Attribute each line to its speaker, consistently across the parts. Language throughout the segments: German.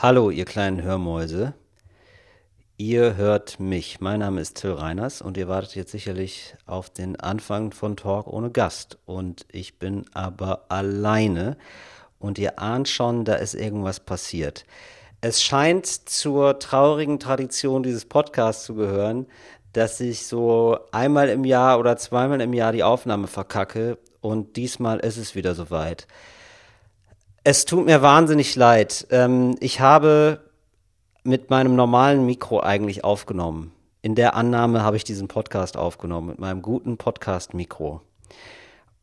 Speaker 1: Hallo, ihr kleinen Hörmäuse. Ihr hört mich. Mein Name ist Till Reiners und ihr wartet jetzt sicherlich auf den Anfang von Talk ohne Gast. Und ich bin aber alleine und ihr ahnt schon, da ist irgendwas passiert. Es scheint zur traurigen Tradition dieses Podcasts zu gehören, dass ich so einmal im Jahr oder zweimal im Jahr die Aufnahme verkacke und diesmal ist es wieder soweit. Es tut mir wahnsinnig leid. Ähm, ich habe mit meinem normalen Mikro eigentlich aufgenommen. In der Annahme habe ich diesen Podcast aufgenommen, mit meinem guten Podcast-Mikro.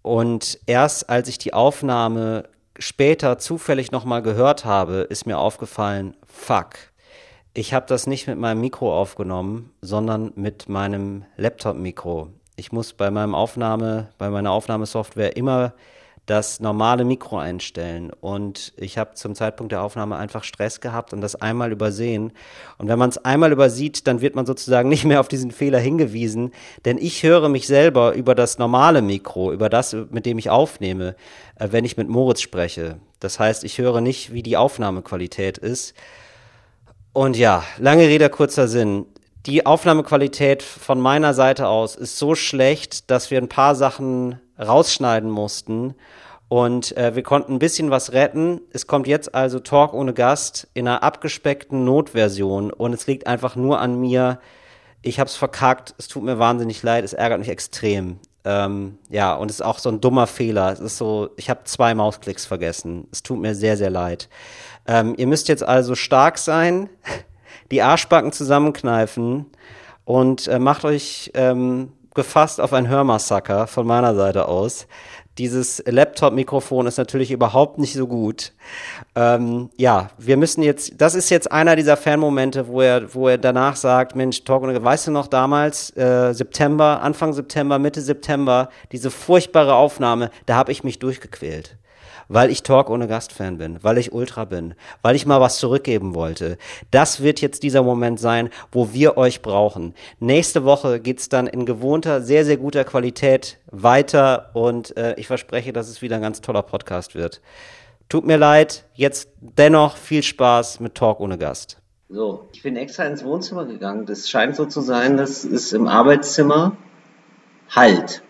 Speaker 1: Und erst als ich die Aufnahme später zufällig nochmal gehört habe, ist mir aufgefallen, fuck, ich habe das nicht mit meinem Mikro aufgenommen, sondern mit meinem Laptop-Mikro. Ich muss bei meinem Aufnahme, bei meiner Aufnahmesoftware immer das normale Mikro einstellen. Und ich habe zum Zeitpunkt der Aufnahme einfach Stress gehabt und das einmal übersehen. Und wenn man es einmal übersieht, dann wird man sozusagen nicht mehr auf diesen Fehler hingewiesen. Denn ich höre mich selber über das normale Mikro, über das, mit dem ich aufnehme, äh, wenn ich mit Moritz spreche. Das heißt, ich höre nicht, wie die Aufnahmequalität ist. Und ja, lange Rede, kurzer Sinn. Die Aufnahmequalität von meiner Seite aus ist so schlecht, dass wir ein paar Sachen rausschneiden mussten. Und äh, wir konnten ein bisschen was retten. Es kommt jetzt also Talk ohne Gast in einer abgespeckten Notversion. Und es liegt einfach nur an mir. Ich hab's verkackt. Es tut mir wahnsinnig leid. Es ärgert mich extrem. Ähm, ja, und es ist auch so ein dummer Fehler. Es ist so, ich habe zwei Mausklicks vergessen. Es tut mir sehr, sehr leid. Ähm, ihr müsst jetzt also stark sein, die Arschbacken zusammenkneifen und äh, macht euch ähm, gefasst auf ein Hörmassaker von meiner Seite aus. Dieses Laptop-Mikrofon ist natürlich überhaupt nicht so gut. Ähm, ja, wir müssen jetzt, das ist jetzt einer dieser Fanmomente, wo er, wo er danach sagt, Mensch, Talk, weißt du noch damals, äh, September, Anfang September, Mitte September, diese furchtbare Aufnahme, da habe ich mich durchgequält weil ich Talk ohne Gast-Fan bin, weil ich Ultra bin, weil ich mal was zurückgeben wollte. Das wird jetzt dieser Moment sein, wo wir euch brauchen. Nächste Woche geht's dann in gewohnter, sehr, sehr guter Qualität weiter und äh, ich verspreche, dass es wieder ein ganz toller Podcast wird. Tut mir leid, jetzt dennoch viel Spaß mit Talk ohne Gast.
Speaker 2: So, ich bin extra ins Wohnzimmer gegangen. Das scheint so zu sein, dass es im Arbeitszimmer halt.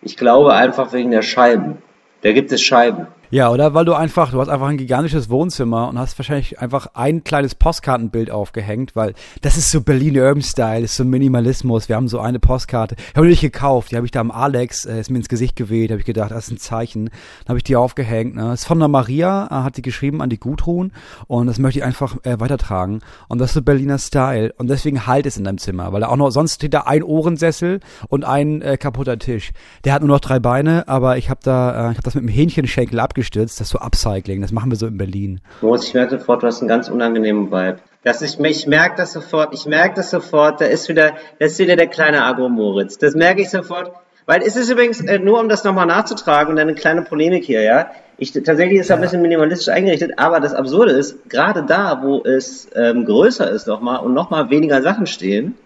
Speaker 2: Ich glaube einfach wegen der Scheiben. Da gibt es Scheiben.
Speaker 3: Ja, oder weil du einfach, du hast einfach ein gigantisches Wohnzimmer und hast wahrscheinlich einfach ein kleines Postkartenbild aufgehängt, weil das ist so Berlin Urban Style, ist so Minimalismus. Wir haben so eine Postkarte, habe ich gekauft, die habe ich da am Alex, äh, ist mir ins Gesicht geweht, habe ich gedacht, das ist ein Zeichen. Dann habe ich die aufgehängt. Ne? Das ist von der Maria, äh, hat die geschrieben an die Gudrun und das möchte ich einfach äh, weitertragen. Und das ist so Berliner Style und deswegen halt es in deinem Zimmer, weil da auch noch, sonst steht da ein Ohrensessel und ein äh, kaputter Tisch. Der hat nur noch drei Beine, aber ich habe da, äh, ich habe das mit dem Hähnchenschenkel abgeschnitten abgestürzt, das so Upcycling, das machen wir so in Berlin.
Speaker 2: Moritz, ich merke sofort, du hast einen ganz unangenehmen Vibe. Das ich, ich merke das sofort, ich merke das sofort, da ist wieder, da ist wieder der kleine Agro-Moritz. Das merke ich sofort. Weil es ist übrigens, äh, nur um das nochmal nachzutragen und eine kleine Polemik hier, ja. Ich, tatsächlich ist es ja. ein bisschen minimalistisch eingerichtet, aber das Absurde ist, gerade da, wo es ähm, größer ist nochmal und nochmal weniger Sachen stehen,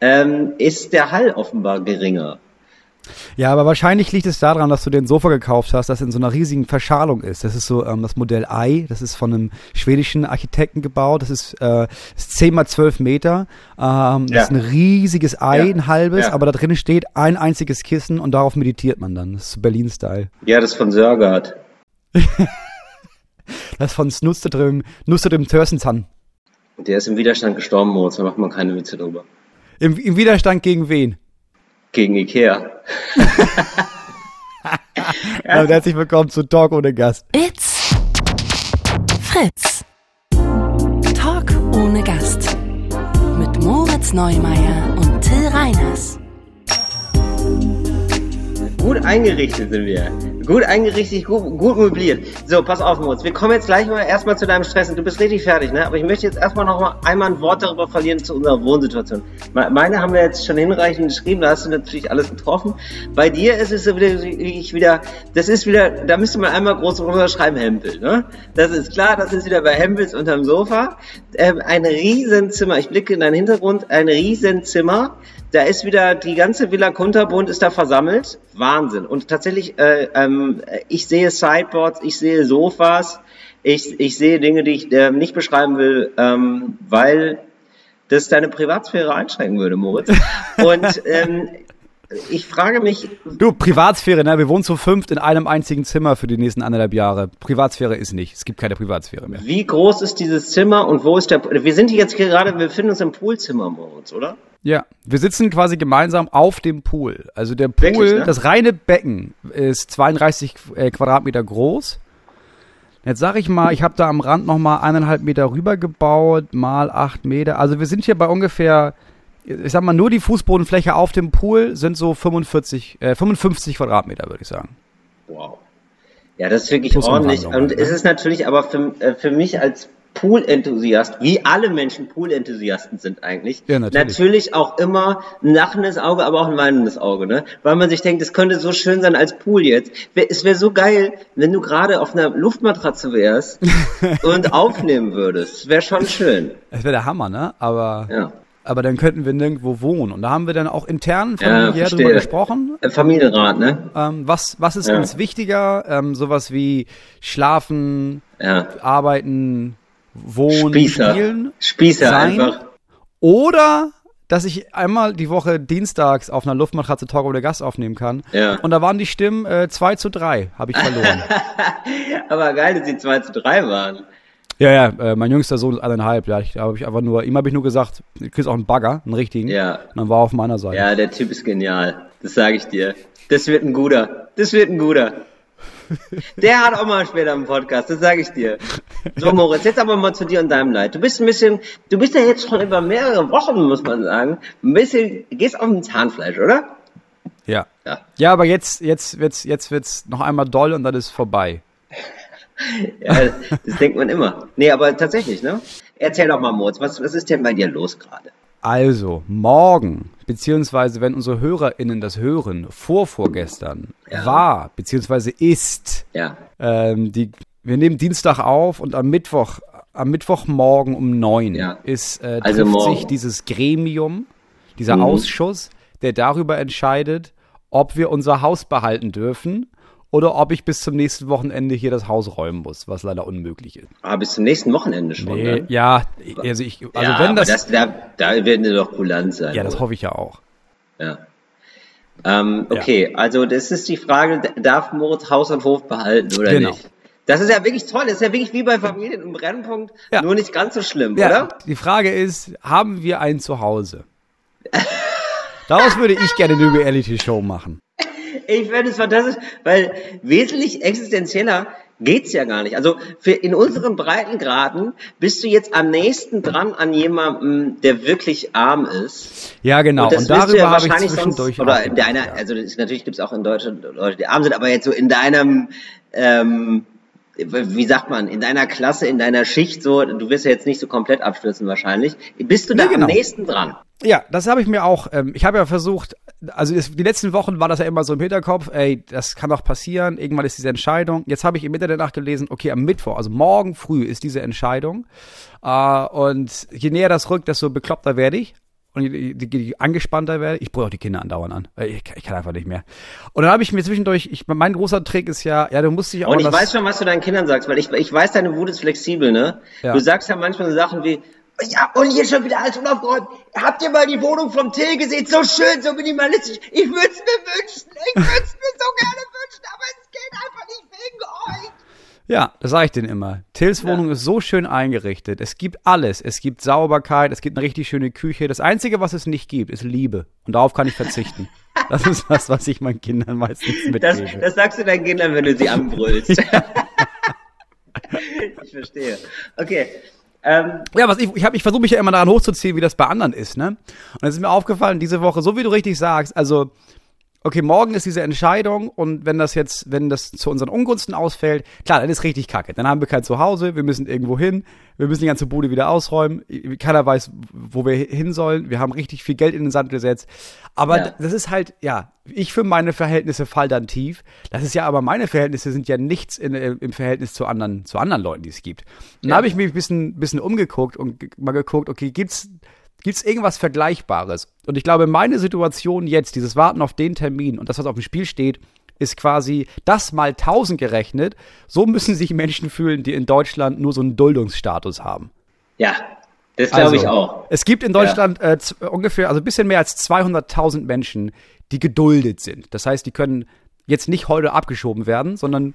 Speaker 2: ähm, ist der Hall offenbar geringer.
Speaker 3: Ja, aber wahrscheinlich liegt es daran, dass du den Sofa gekauft hast, das in so einer riesigen Verschalung ist. Das ist so ähm, das Modell I, das ist von einem schwedischen Architekten gebaut. Das ist, äh, ist 10 mal 12 Meter. Ähm, ja. Das ist ein riesiges Ei, ja. ein halbes, ja. aber da drin steht ein einziges Kissen und darauf meditiert man dann. Das ist Berlin-Style.
Speaker 2: Ja, das ist von Sörgard.
Speaker 3: das ist von Snusterdrim, Nusterdrim Törsenzan.
Speaker 2: Der ist im Widerstand gestorben, Moritz, da macht man keine Witze drüber.
Speaker 3: Im, Im Widerstand gegen wen?
Speaker 2: Gegen Ikea.
Speaker 3: ja. Und herzlich willkommen zu Talk ohne Gast.
Speaker 4: It's Fritz. Talk ohne Gast. Mit Moritz Neumeier und Till Reiners.
Speaker 2: Gut eingerichtet sind wir. Gut eingerichtet, gut, gut möbliert. So, pass auf, Moritz. Wir kommen jetzt gleich mal erstmal zu deinem Stress. Du bist richtig fertig, ne? Aber ich möchte jetzt erstmal noch mal einmal ein Wort darüber verlieren zu unserer Wohnsituation. Meine haben wir jetzt schon hinreichend geschrieben, da hast du natürlich alles getroffen. Bei dir ist es so wieder, ich wieder, das ist wieder, da müsste man einmal groß runterschreiben, Hempel, ne? Das ist klar, das ist wieder bei Hempels unterm Sofa. Ähm, ein Riesenzimmer, ich blicke in deinen Hintergrund, ein Riesenzimmer da ist wieder die ganze Villa Kunterbund ist da versammelt. Wahnsinn. Und tatsächlich, äh, ähm, ich sehe Sideboards, ich sehe Sofas, Ich, ich sehe Dinge, die ich äh, nicht beschreiben will, ähm, weil das deine Privatsphäre einschränken würde, Moritz. Und ähm, ich frage mich.
Speaker 3: Du, Privatsphäre, ne? Wir wohnen zu fünft in einem einzigen Zimmer für die nächsten anderthalb Jahre. Privatsphäre ist nicht. Es gibt keine Privatsphäre mehr.
Speaker 2: Wie groß ist dieses Zimmer und wo ist der. Wir sind hier jetzt gerade, wir befinden uns im Poolzimmer, Moritz, oder?
Speaker 3: Ja, wir sitzen quasi gemeinsam auf dem Pool. Also der Pool,
Speaker 2: Wirklich, ne?
Speaker 3: das reine Becken ist 32 äh, Quadratmeter groß. Jetzt sag ich mal, ich habe da am Rand noch mal eineinhalb Meter rüber gebaut, mal acht Meter. Also wir sind hier bei ungefähr, ich sag mal, nur die Fußbodenfläche auf dem Pool sind so 45, äh, 55 Quadratmeter, würde ich sagen.
Speaker 2: Wow. Ja, das ist wirklich
Speaker 3: Plus
Speaker 2: ordentlich. Und es
Speaker 3: ne?
Speaker 2: ist natürlich aber für, äh, für mich als Pool-Enthusiast, wie alle Menschen Pool-Enthusiasten sind eigentlich,
Speaker 3: Ja, natürlich.
Speaker 2: auch immer ein lachendes Auge, aber auch ein weinendes Auge, ne? Weil man sich denkt, es könnte so schön sein als Pool jetzt. Es wäre so geil, wenn du gerade auf einer Luftmatratze wärst und aufnehmen würdest. Wäre schon schön.
Speaker 3: Das wäre der Hammer, ne? Aber,
Speaker 2: Ja.
Speaker 3: Aber dann könnten wir nirgendwo wohnen. Und da haben wir dann auch intern
Speaker 2: Ja,
Speaker 3: familiär
Speaker 2: verstehe.
Speaker 3: drüber gesprochen.
Speaker 2: Äh, Familienrat, ne?
Speaker 3: Ähm, was, was ist
Speaker 2: Ja.
Speaker 3: uns wichtiger? Ähm, sowas wie Schlafen,
Speaker 2: Ja.
Speaker 3: Arbeiten, Wohnen,
Speaker 2: Spießer.
Speaker 3: Spielen.
Speaker 2: Spießer
Speaker 3: sein.
Speaker 2: einfach.
Speaker 3: Oder dass ich einmal die Woche dienstags auf einer Luftmatratze Talk oder Gast aufnehmen kann.
Speaker 2: Ja.
Speaker 3: Und da waren die Stimmen äh, 2 zu 3, habe ich verloren.
Speaker 2: Aber geil, dass sie 2 zu 3 waren.
Speaker 3: Ja, ja, äh, mein jüngster Sohn ist eineinhalb. Ja, ich, da hab ich einfach nur, ihm habe ich nur gesagt, du kriegst auch einen Bagger, einen richtigen.
Speaker 2: Ja.
Speaker 3: Und dann war er auf meiner Seite.
Speaker 2: Ja, der Typ ist genial. Das sage ich dir. Das wird ein guter. Das wird ein guter. Der hat auch mal später einen Podcast, das sage ich dir. So, Moritz, jetzt aber mal zu dir und deinem Leid. Du bist ein bisschen, du bist ja jetzt schon über mehrere Wochen, muss man sagen, ein bisschen, gehst auf dem Zahnfleisch, oder?
Speaker 3: Ja.
Speaker 2: Ja.
Speaker 3: Ja, aber jetzt, jetzt wird's, jetzt wird's noch einmal doll und dann ist vorbei.
Speaker 2: Ja das denkt man immer. Nee, aber tatsächlich, ne? Erzähl doch mal, Moritz, was, was ist denn bei dir los gerade?
Speaker 3: Also, morgen, beziehungsweise wenn unsere HörerInnen das hören, vorvorgestern,
Speaker 2: Ja.
Speaker 3: war, beziehungsweise ist,
Speaker 2: Ja.
Speaker 3: ähm, die, wir nehmen Dienstag auf und am Mittwoch, am Mittwochmorgen um neun
Speaker 2: Ja.
Speaker 3: ist, äh,
Speaker 2: Also
Speaker 3: trifft
Speaker 2: morgen.
Speaker 3: sich dieses Gremium, dieser
Speaker 2: Mhm.
Speaker 3: Ausschuss, der darüber entscheidet, ob wir unser Haus behalten dürfen oder ob ich bis zum nächsten Wochenende hier das Haus räumen muss, was leider unmöglich ist.
Speaker 2: Ah, bis zum nächsten Wochenende schon,
Speaker 3: Nee,
Speaker 2: ne?
Speaker 3: ja, also ich, also
Speaker 2: ja,
Speaker 3: wenn das,
Speaker 2: das da, da werden wir doch kulant sein.
Speaker 3: ja, das
Speaker 2: oder?
Speaker 3: hoffe ich ja auch.
Speaker 2: Ja. Ähm, okay, also das ist die Frage, darf Moritz Haus und Hof behalten oder
Speaker 3: Genau.
Speaker 2: nicht? Das ist ja wirklich toll, das ist ja wirklich wie bei Familien im Brennpunkt,
Speaker 3: Ja.
Speaker 2: nur nicht ganz so schlimm,
Speaker 3: Ja,
Speaker 2: oder?
Speaker 3: die Frage ist, haben wir ein Zuhause? Daraus würde ich gerne eine Reality-Show machen.
Speaker 2: Ich finde es fantastisch, weil wesentlich existenzieller geht's ja gar nicht. Also für in unseren Breitengraden bist du jetzt am nächsten dran an jemandem, der wirklich arm ist.
Speaker 3: Ja, genau. Und,
Speaker 2: du
Speaker 3: darüber
Speaker 2: ja
Speaker 3: habe ich
Speaker 2: wahrscheinlich
Speaker 3: zwischendurch
Speaker 2: sonst, oder in deiner,
Speaker 3: ja.
Speaker 2: also natürlich gibt's auch in Deutschland Leute, die arm sind, aber jetzt so in deinem, ähm, wie sagt man, in deiner Klasse, in deiner Schicht, so, du wirst ja jetzt nicht so komplett abstürzen wahrscheinlich. Bist du da
Speaker 3: Nee, genau.
Speaker 2: am nächsten dran?
Speaker 3: Ja, das habe ich mir auch. Ähm, ich habe ja versucht, also das, die letzten Wochen war das ja immer so im Hinterkopf, ey, das kann doch passieren, irgendwann ist diese Entscheidung. Jetzt habe ich im Internet nachgelesen, okay, am Mittwoch, also morgen früh ist diese Entscheidung. Äh, und je näher das rückt, desto bekloppter werde ich. Und je, je, je angespannter werde ich. Brülle auch die Kinder andauernd an. Äh, Ich, ich kann einfach nicht mehr. Und dann habe ich mir zwischendurch, ich, mein großer Trick ist ja, ja, du musst dich auch
Speaker 2: Und ich weiß schon, was du deinen Kindern sagst, weil ich, ich weiß, deine Wut ist flexibel, ne?
Speaker 3: Ja.
Speaker 2: Du sagst ja manchmal so Sachen wie, ja, und hier schon wieder alles unaufgeräumt. Habt ihr mal die Wohnung vom Till gesehen? So schön, so minimalistisch. Ich würde es mir wünschen. Ich würde es mir so gerne wünschen, aber es geht einfach nicht wegen euch.
Speaker 3: Ja, das sage ich denen immer. Tills Wohnung ist so schön eingerichtet. Es gibt alles. Es gibt Sauberkeit, es gibt eine richtig schöne Küche. Das Einzige, was es nicht gibt, ist Liebe. Und darauf kann ich verzichten. Das ist das, was ich meinen Kindern meistens
Speaker 2: Das,
Speaker 3: mitgebe.
Speaker 2: das sagst du deinen Kindern, wenn du sie anbrüllst. ich verstehe. Okay. Ähm,
Speaker 3: Ja, was ich, ich, hab- ich versuche mich ja immer daran hochzuziehen, wie das bei anderen ist, ne? Und es ist mir aufgefallen, diese Woche, so wie du richtig sagst, also, okay, morgen ist diese Entscheidung und wenn das jetzt, wenn das zu unseren Ungunsten ausfällt, klar, dann ist richtig kacke. Dann haben wir kein Zuhause, wir müssen irgendwo hin, wir müssen die ganze Bude wieder ausräumen, keiner weiß, wo wir hin sollen, wir haben richtig viel Geld in den Sand gesetzt. Aber
Speaker 2: Ja.
Speaker 3: das ist halt, ja, ich für meine Verhältnisse fall dann tief. Das ist ja aber meine Verhältnisse sind ja nichts in, äh, im Verhältnis zu anderen, zu anderen Leuten, die es gibt. Und da habe ich mich ein bisschen, bisschen umgeguckt und mal geguckt, okay, gibt's Gibt's irgendwas Vergleichbares? Und ich glaube, meine Situation jetzt, dieses Warten auf den Termin und das, was auf dem Spiel steht, ist quasi das mal 1000 gerechnet. So müssen sich Menschen fühlen, die in Deutschland nur so einen Duldungsstatus haben.
Speaker 2: Ja, das glaube
Speaker 3: Also,
Speaker 2: ich auch.
Speaker 3: Es gibt in Deutschland äh, z- ungefähr, also ein bisschen mehr als 200.000 Menschen, die geduldet sind. Das heißt, die können jetzt nicht heute abgeschoben werden, sondern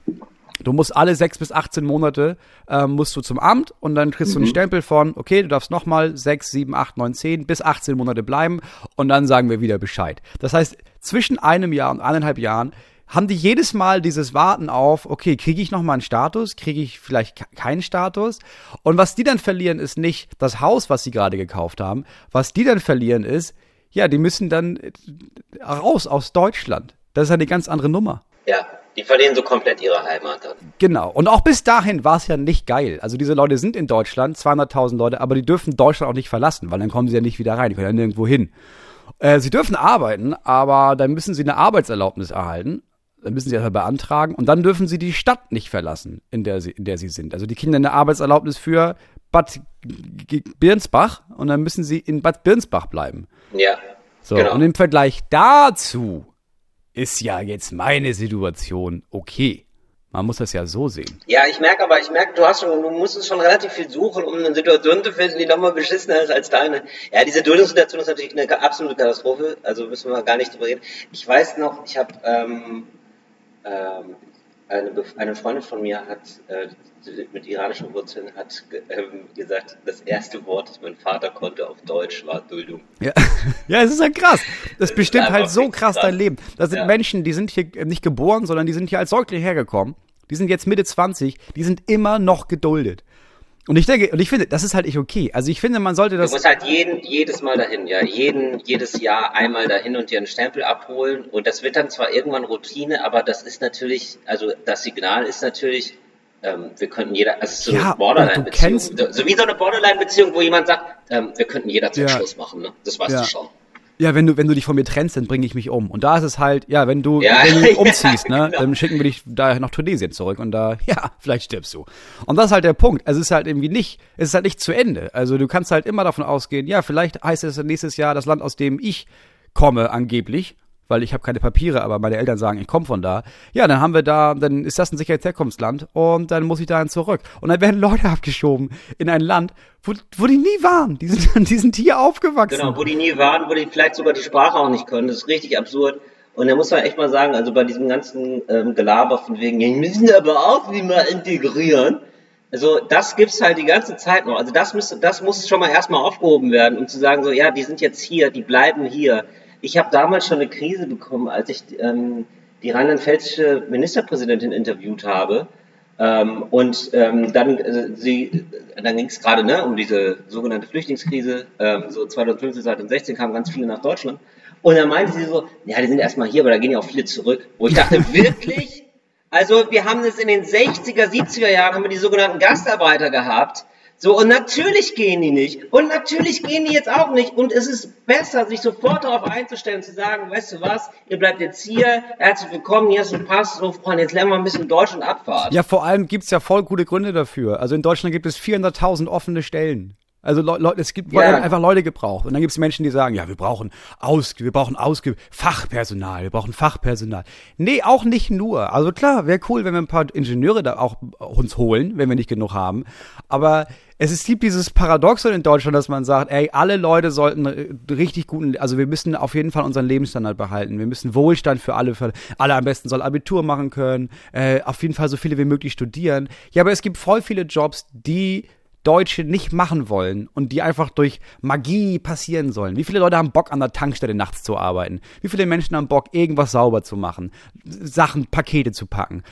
Speaker 3: du musst alle sechs bis 18 Monate ähm, musst du zum Amt und dann kriegst du einen Stempel von, okay, du darfst nochmal sechs, sieben, acht, neun, zehn bis 18 Monate bleiben und dann sagen wir wieder Bescheid. Das heißt, zwischen einem Jahr und eineinhalb Jahren haben die jedes Mal dieses Warten auf, okay, kriege ich nochmal einen Status, kriege ich vielleicht ke- keinen Status? Und was die dann verlieren, ist nicht das Haus, was sie gerade gekauft haben. Was die dann verlieren, ist, ja, die müssen dann äh, raus aus Deutschland. Das ist eine ganz andere Nummer.
Speaker 2: Ja, die verlieren so komplett ihre Heimat dann.
Speaker 3: Genau. Und auch bis dahin war es ja nicht geil. Also diese Leute sind in Deutschland, 200.000 Leute, aber die dürfen Deutschland auch nicht verlassen, weil dann kommen sie ja nicht wieder rein. Die können ja nirgendwo hin. Äh, sie dürfen arbeiten, aber dann müssen sie eine Arbeitserlaubnis erhalten. Dann müssen sie das beantragen und dann dürfen sie die Stadt nicht verlassen, in der sie, in der sie sind. Also die Kinder eine Arbeitserlaubnis für Bad Birnsbach und dann müssen sie in Bad Birnsbach bleiben.
Speaker 2: Ja.
Speaker 3: So,
Speaker 2: Genau.
Speaker 3: und im Vergleich dazu ist ja jetzt meine Situation okay. Man muss das ja so sehen.
Speaker 2: Ja, ich merke aber, ich merke, du hast schon, du musstest schon relativ viel suchen, um eine Situation zu finden, die nochmal beschissener ist als deine. Ja, diese Duldungssituation ist natürlich eine absolute Katastrophe, also müssen wir gar nicht drüber reden. Ich weiß noch, ich habe ähm, ähm, eine, eine Freundin von mir hat äh, mit iranischen Wurzeln hat ähm, gesagt, das erste Wort, das mein Vater konnte auf Deutsch, war Duldung.
Speaker 3: Ja, ja es ist ja krass. Das bestimmt halt so krass
Speaker 2: krass.
Speaker 3: dein Leben. Das sind
Speaker 2: Ja.
Speaker 3: Menschen, die sind hier äh, nicht geboren, sondern die sind hier als Säugling hergekommen. Die sind jetzt Mitte 20, die sind immer noch geduldet. Und ich denke, und ich finde, das ist halt nicht okay. Also ich finde, man sollte
Speaker 2: Du
Speaker 3: das.
Speaker 2: musst halt jeden, jedes Mal dahin, ja, jeden, jedes Jahr einmal dahin und dir einen Stempel abholen. Und das wird dann zwar irgendwann Routine, aber das ist natürlich, also das Signal ist natürlich, ähm, wir könnten jeder, also so
Speaker 3: Ja,
Speaker 2: eine Borderline-Beziehung,
Speaker 3: du
Speaker 2: so, so wie so eine Borderline-Beziehung, wo jemand sagt, ähm, wir könnten jederzeit
Speaker 3: Ja.
Speaker 2: Schluss machen, ne? Das weißt
Speaker 3: Ja.
Speaker 2: du schon.
Speaker 3: Ja, wenn du, wenn du dich von mir trennst, dann bringe ich mich um. Und da ist es halt, ja, wenn du,
Speaker 2: Ja,
Speaker 3: wenn du dich
Speaker 2: ja,
Speaker 3: umziehst, ne,
Speaker 2: genau.
Speaker 3: dann schicken wir dich da nach Tunesien zurück und da, ja, vielleicht stirbst du. Und das ist halt der Punkt. Es ist halt irgendwie nicht, es ist halt nicht zu Ende. Also du kannst halt immer davon ausgehen, ja, vielleicht heißt es nächstes Jahr das Land, aus dem ich komme, angeblich, weil ich habe keine Papiere, aber meine Eltern sagen, ich komme von da. Ja, dann haben wir da, dann ist das ein sicheres Herkunftsland und dann muss ich dahin zurück. Und dann werden Leute abgeschoben in ein Land, wo, wo die nie waren. Die sind, die sind hier aufgewachsen.
Speaker 2: Genau, wo die nie waren, wo die vielleicht sogar die Sprache auch nicht können. Das ist richtig absurd. Und da muss man echt mal sagen, also bei diesem ganzen ähm, Gelaber von wegen, wir müssen aber auch wie mal integrieren. Also das gibt's halt die ganze Zeit noch. Also das müsste, das muss schon mal erstmal aufgehoben werden, um zu sagen, so ja, die sind jetzt hier, die bleiben hier. Ich habe damals schon eine Krise bekommen, als ich ähm, die rheinland-pfälzische Ministerpräsidentin interviewt habe. Ähm, und ähm, dann, äh, sie, dann ging es gerade ne, um diese sogenannte Flüchtlingskrise. Ähm, so 2015, 2016 kamen ganz viele nach Deutschland. Und dann meinte sie so, ja, die sind erstmal hier, aber da gehen ja auch viele zurück. Wo ich dachte, wirklich? Also wir haben es in den 60er, 70er Jahren, haben wir die sogenannten Gastarbeiter gehabt. So, und natürlich gehen die nicht. Und natürlich gehen die jetzt auch nicht. Und es ist besser, sich sofort darauf einzustellen, zu sagen, weißt du was, ihr bleibt jetzt hier, herzlich willkommen, hier ist ein Pass, so Freunde, jetzt lernen wir ein bisschen Deutsch und Abfahrt.
Speaker 3: Ja, vor allem gibt's ja voll gute Gründe dafür. Also in Deutschland gibt es 400.000 offene Stellen. Also Le Leute, es gibt werden einfach Leute gebraucht. Und dann gibt's Menschen, die sagen, ja, wir brauchen aus, wir brauchen ausge Fachpersonal, wir brauchen Fachpersonal. Nee, auch nicht nur. Also klar, wäre cool, wenn wir ein paar Ingenieure da auch uns holen, wenn wir nicht genug haben. Aber es ist, gibt dieses Paradoxon in Deutschland, dass man sagt, ey, alle Leute sollten äh, richtig guten, also wir müssen auf jeden Fall unseren Lebensstandard behalten. Wir müssen Wohlstand für alle, für alle am besten soll Abitur machen können, äh, auf jeden Fall so viele wie möglich studieren. Ja, aber es gibt voll viele Jobs, die Deutsche nicht machen wollen und die einfach durch Magie passieren sollen. Wie viele Leute haben Bock, an der Tankstelle nachts zu arbeiten? Wie viele Menschen haben Bock, irgendwas sauber zu machen? Sachen, Pakete zu packen?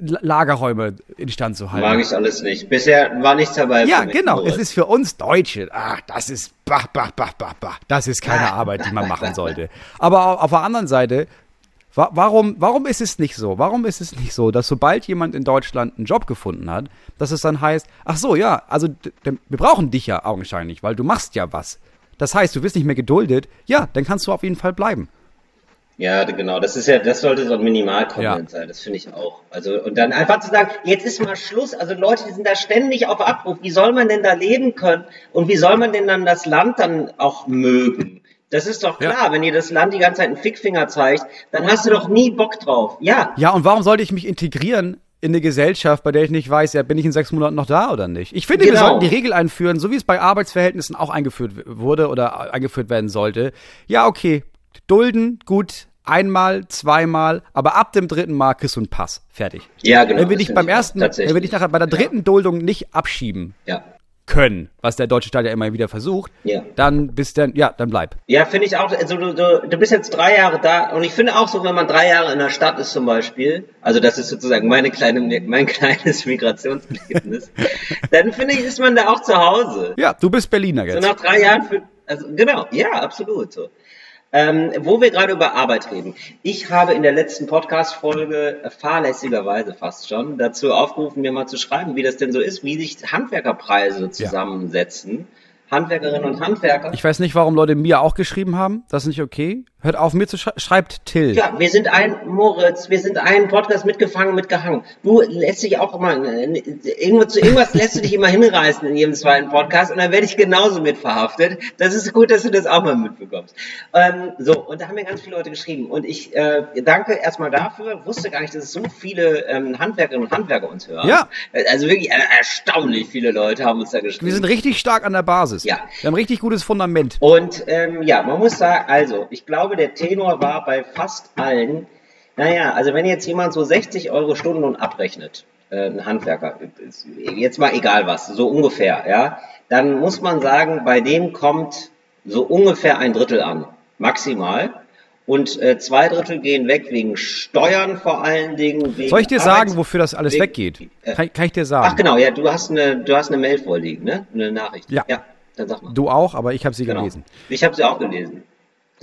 Speaker 3: Lagerräume instand zu halten?
Speaker 2: Mag ich alles nicht. Bisher war nichts dabei.
Speaker 3: Ja, genau.
Speaker 2: Moritz.
Speaker 3: Es ist für uns Deutsche. Ach, das ist bah, bah, bah, bah, bah. Das ist keine. Arbeit, die man machen sollte. Aber auf der anderen Seite, wa warum, warum ist es nicht so? Warum ist es nicht so, dass sobald jemand in Deutschland einen Job gefunden hat, dass es dann heißt, ach so, ja, also wir brauchen dich ja augenscheinlich, weil du machst ja was. Das heißt, du wirst nicht mehr geduldet. Ja, dann kannst du auf jeden Fall bleiben.
Speaker 2: Ja, genau. Das ist ja, das sollte so ein Minimalkontent
Speaker 3: Ja.
Speaker 2: sein. Das finde ich auch. Also, und dann einfach zu sagen, jetzt ist mal Schluss. Also Leute, die sind da ständig auf Abruf. Wie soll man denn da leben können? Und wie soll man denn dann das Land dann auch mögen? Das ist doch klar, ja. wenn dir das Land die ganze Zeit einen Fickfinger zeigt, dann hast du doch nie Bock drauf. Ja.
Speaker 3: Ja, und warum sollte ich mich integrieren in eine Gesellschaft, bei der ich nicht weiß, ja, bin ich in sechs Monaten noch da oder nicht? Ich finde, genau. wir sollten die Regel einführen, so wie es bei Arbeitsverhältnissen auch eingeführt wurde oder eingeführt werden sollte. Ja, okay, dulden, gut, einmal, zweimal, aber ab dem dritten Mal kriegst du einen Pass. Fertig.
Speaker 2: Ja, genau.
Speaker 3: Wenn wir dich beim ersten, wenn wir dich nachher bei der dritten ja. Duldung nicht abschieben,
Speaker 2: ja
Speaker 3: können, was der deutsche Staat ja immer wieder versucht,
Speaker 2: ja.
Speaker 3: dann bist dann, ja, dann bleib.
Speaker 2: Ja, finde ich auch, also du, du, du bist jetzt drei Jahre da und ich finde auch so, wenn man drei Jahre in der Stadt ist zum Beispiel, also das ist sozusagen meine kleine, mein kleines Migrationserlebnis, dann finde ich, ist man da auch zu Hause.
Speaker 3: Ja, du bist Berliner jetzt.
Speaker 2: So nach drei Jahren, für, also genau, ja, absolut so. Ähm, wo wir gerade über Arbeit reden. Ich habe in der letzten Podcast-Folge fahrlässigerweise fast schon dazu aufgerufen, mir mal zu schreiben, wie das denn so ist, wie sich Handwerkerpreise zusammensetzen. Ja. Handwerkerinnen und Handwerker.
Speaker 3: Ich weiß nicht, warum Leute mir auch geschrieben haben. Das ist nicht okay. Hört auf, mir zu schreiben. Schreibt Till.
Speaker 2: Ja, wir sind ein, Moritz, wir sind ein Podcast mitgefangen, mitgehangen. Du lässt dich auch immer, irgendwas, zu irgendwas lässt du dich immer hinreißen in jedem zweiten Podcast und dann werde ich genauso mit verhaftet. Das ist gut, dass du das auch mal mitbekommst. Ähm, so, und da haben mir ganz viele Leute geschrieben und ich äh, danke erstmal dafür. Wusste gar nicht, dass es so viele ähm, Handwerkerinnen und Handwerker uns hören.
Speaker 3: Ja.
Speaker 2: Also wirklich äh, erstaunlich viele Leute haben uns da geschrieben.
Speaker 3: Wir sind richtig stark an der Basis.
Speaker 2: Ja.
Speaker 3: Wir haben ein richtig gutes Fundament.
Speaker 2: Und ähm, ja, man muss sagen, also, ich glaube, glaube, der Tenor war bei fast allen, naja, also wenn jetzt jemand so 60 Euro Stundenlohn abrechnet, äh, ein Handwerker, jetzt mal egal was, so ungefähr, ja, dann muss man sagen, bei dem kommt so ungefähr ein Drittel an, maximal. Und äh, zwei Drittel gehen weg wegen Steuern vor allen Dingen.
Speaker 3: Soll ich dir Arbeits sagen, wofür das alles wegen, weggeht? Äh, kann, kann, ich dir sagen?
Speaker 2: Ach genau, ja, du hast eine, du hast eine Mail vorliegen, ne? Eine Nachricht.
Speaker 3: Ja. ja dann sag mal. Du auch, aber ich habe sie genau. gelesen.
Speaker 2: Ich habe sie auch gelesen.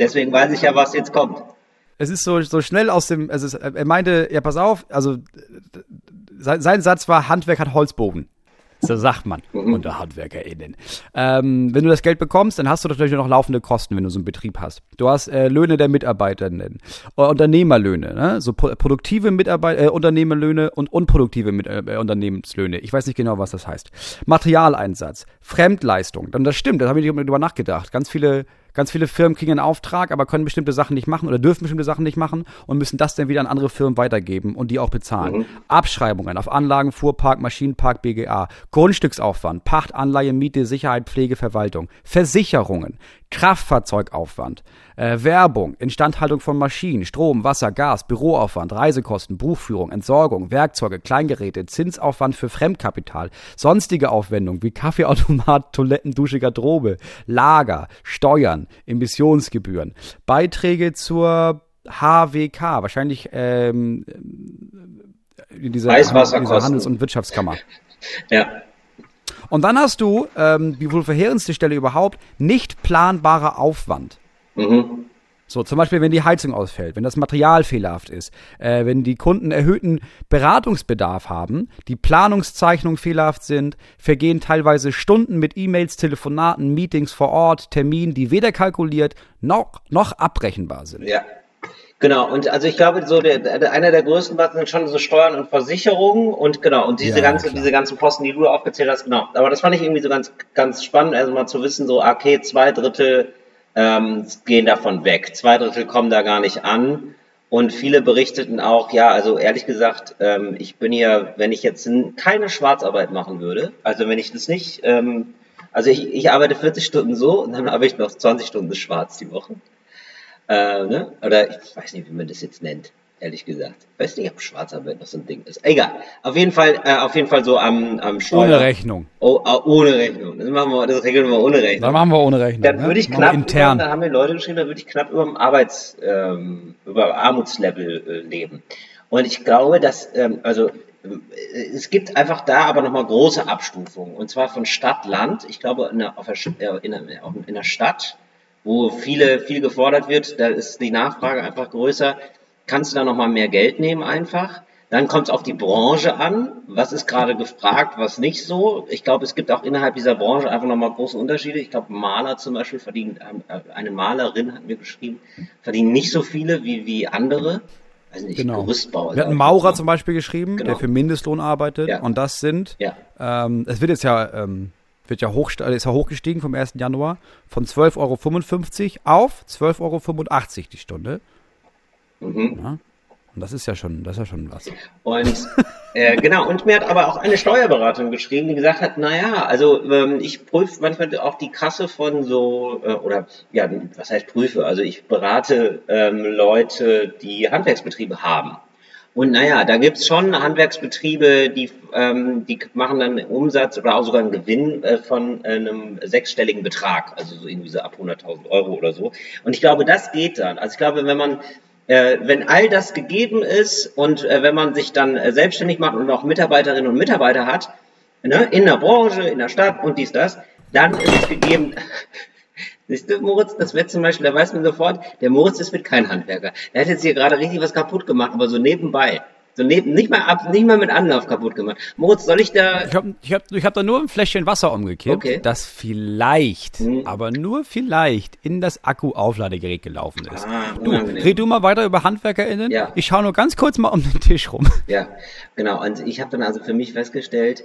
Speaker 2: Deswegen weiß ich ja, was jetzt kommt.
Speaker 3: Es ist so, so schnell aus dem, also er meinte, ja, pass auf, also sein, sein Satz war, Handwerk hat Holzbogen. So sagt man mhm. unter HandwerkerInnen. Ähm, wenn du das Geld bekommst, dann hast du natürlich noch laufende Kosten, wenn du so einen Betrieb hast. Du hast äh, Löhne der Mitarbeiterinnen, äh, Unternehmerlöhne, ne? so pro produktive Mitarbeit äh, Unternehmerlöhne und unproduktive Mit äh, Unternehmenslöhne. Ich weiß nicht genau, was das heißt. Materialeinsatz, Fremdleistung. Dann das stimmt, da habe ich nicht drüber nachgedacht. Ganz viele Ganz viele Firmen kriegen einen Auftrag, aber können bestimmte Sachen nicht machen oder dürfen bestimmte Sachen nicht machen und müssen das dann wieder an andere Firmen weitergeben und die auch bezahlen. Mhm. Abschreibungen auf Anlagen, Fuhrpark, Maschinenpark, BGA, Grundstücksaufwand, Pacht, Anleihe, Miete, Sicherheit, Pflege, Verwaltung, Versicherungen, Kraftfahrzeugaufwand, äh, Werbung, Instandhaltung von Maschinen, Strom, Wasser, Gas, Büroaufwand, Reisekosten, Buchführung, Entsorgung, Werkzeuge, Kleingeräte, Zinsaufwand für Fremdkapital, sonstige Aufwendungen wie Kaffeeautomat, Toiletten, Dusche, Garderobe, Lager, Steuern, Emissionsgebühren, Beiträge zur HWK, wahrscheinlich ähm, in dieser, dieser Handels- und Wirtschaftskammer.
Speaker 2: ja.
Speaker 3: Und dann hast du, ähm, die wohl verheerendste Stelle überhaupt, nicht planbarer Aufwand. Mhm. So, zum Beispiel, wenn die Heizung ausfällt, wenn das Material fehlerhaft ist, äh, wenn die Kunden erhöhten Beratungsbedarf haben, die Planungszeichnungen fehlerhaft sind, vergehen teilweise Stunden mit E-Mails, Telefonaten, Meetings vor Ort, Terminen, die weder kalkuliert noch, noch abrechenbar sind.
Speaker 2: Ja, Genau, und also ich glaube, so der, der, einer der größten Posten sind schon so Steuern und Versicherungen und genau, und diese ja, ganze, diese ganzen Posten, die du aufgezählt hast, genau. Aber das fand ich irgendwie so ganz, ganz spannend, also mal zu wissen, so, okay, zwei Drittel ähm, gehen davon weg, zwei Drittel kommen da gar nicht an. Und viele berichteten auch, ja, also ehrlich gesagt, ähm, ich bin hier, wenn ich jetzt keine Schwarzarbeit machen würde, also wenn ich das nicht, ähm, also ich, ich arbeite 40 Stunden so und dann habe ich noch 20 Stunden schwarz die Woche. Äh, ne? Oder ich weiß nicht, wie man das jetzt nennt, ehrlich gesagt. Ich weiß nicht, ob Schwarzarbeit noch so ein Ding ist. Egal. Auf jeden Fall, äh, auf jeden Fall so am, am
Speaker 3: Steuer. Ohne Rechnung.
Speaker 2: Oh, oh, ohne Rechnung. Das machen wir, das regeln wir ohne Rechnung.
Speaker 3: Dann machen wir ohne Rechnung.
Speaker 2: Dann ne? würde ich ne? knapp, intern. Über, da haben mir Leute geschrieben, da würde ich knapp über dem Arbeits, ähm, über Armutslevel äh, leben. Und ich glaube, dass, ähm, also äh, es gibt einfach da aber nochmal große Abstufungen. Und zwar von Stadt, Land. Ich glaube, in der, auf der, äh, in der, in der Stadt wo viele, viel gefordert wird, da ist die Nachfrage einfach größer. Kannst du da nochmal mehr Geld nehmen einfach? Dann kommt es auf die Branche an. Was ist gerade gefragt, was nicht so? Ich glaube, es gibt auch innerhalb dieser Branche einfach nochmal große Unterschiede. Ich glaube, Maler zum Beispiel verdienen, äh, eine Malerin hat mir geschrieben, verdienen nicht so viele wie, wie andere.
Speaker 3: Also nicht, genau. Gerüstbauer. Wir hatten Maurer zum Beispiel geschrieben, genau. der für Mindestlohn arbeitet. Ja. Und das sind, ja. ähm, es wird jetzt ja ähm, wird ja hoch, ist ja hochgestiegen vom 1. Januar von 12,55 Euro auf 12,85 Euro die Stunde.
Speaker 2: Mhm.
Speaker 3: Ja. Und das ist ja schon, das ist ja schon was.
Speaker 2: Und äh, genau, und mir hat aber auch eine Steuerberaterin geschrieben, die gesagt hat, naja, also ähm, ich prüfe manchmal auch die Kasse von so, äh, oder ja, was heißt prüfe? Also ich berate ähm, Leute, die Handwerksbetriebe haben. Und naja, da gibt's schon Handwerksbetriebe, die, ähm, die machen dann Umsatz oder auch sogar einen Gewinn äh, von äh, einem sechsstelligen Betrag, also so irgendwie so ab 100.000 Euro oder so. Und ich glaube, das geht dann. Also ich glaube, wenn man äh, wenn all das gegeben ist und äh, wenn man sich dann äh, selbstständig macht und auch Mitarbeiterinnen und Mitarbeiter hat, ne, in der Branche, in der Stadt und dies, das, dann ist es gegeben. Siehst du, Moritz, das wird zum Beispiel, da weiß man sofort, der Moritz ist mit kein Handwerker. Der hat jetzt hier gerade richtig was kaputt gemacht, aber so nebenbei. So neben, nicht mal ab, nicht mal mit Anlauf kaputt gemacht. Moritz, soll ich da.
Speaker 3: Ich habe ich hab, ich hab da nur ein Fläschchen Wasser umgekippt,
Speaker 2: Okay.
Speaker 3: das vielleicht,
Speaker 2: Hm.
Speaker 3: aber nur vielleicht in das Akku-Aufladegerät gelaufen ist.
Speaker 2: Ah,
Speaker 3: du,
Speaker 2: unangenehm.
Speaker 3: red du mal weiter über HandwerkerInnen.
Speaker 2: Ja.
Speaker 3: Ich schaue nur ganz kurz mal um den Tisch rum.
Speaker 2: Ja, genau. Und ich habe dann also für mich festgestellt,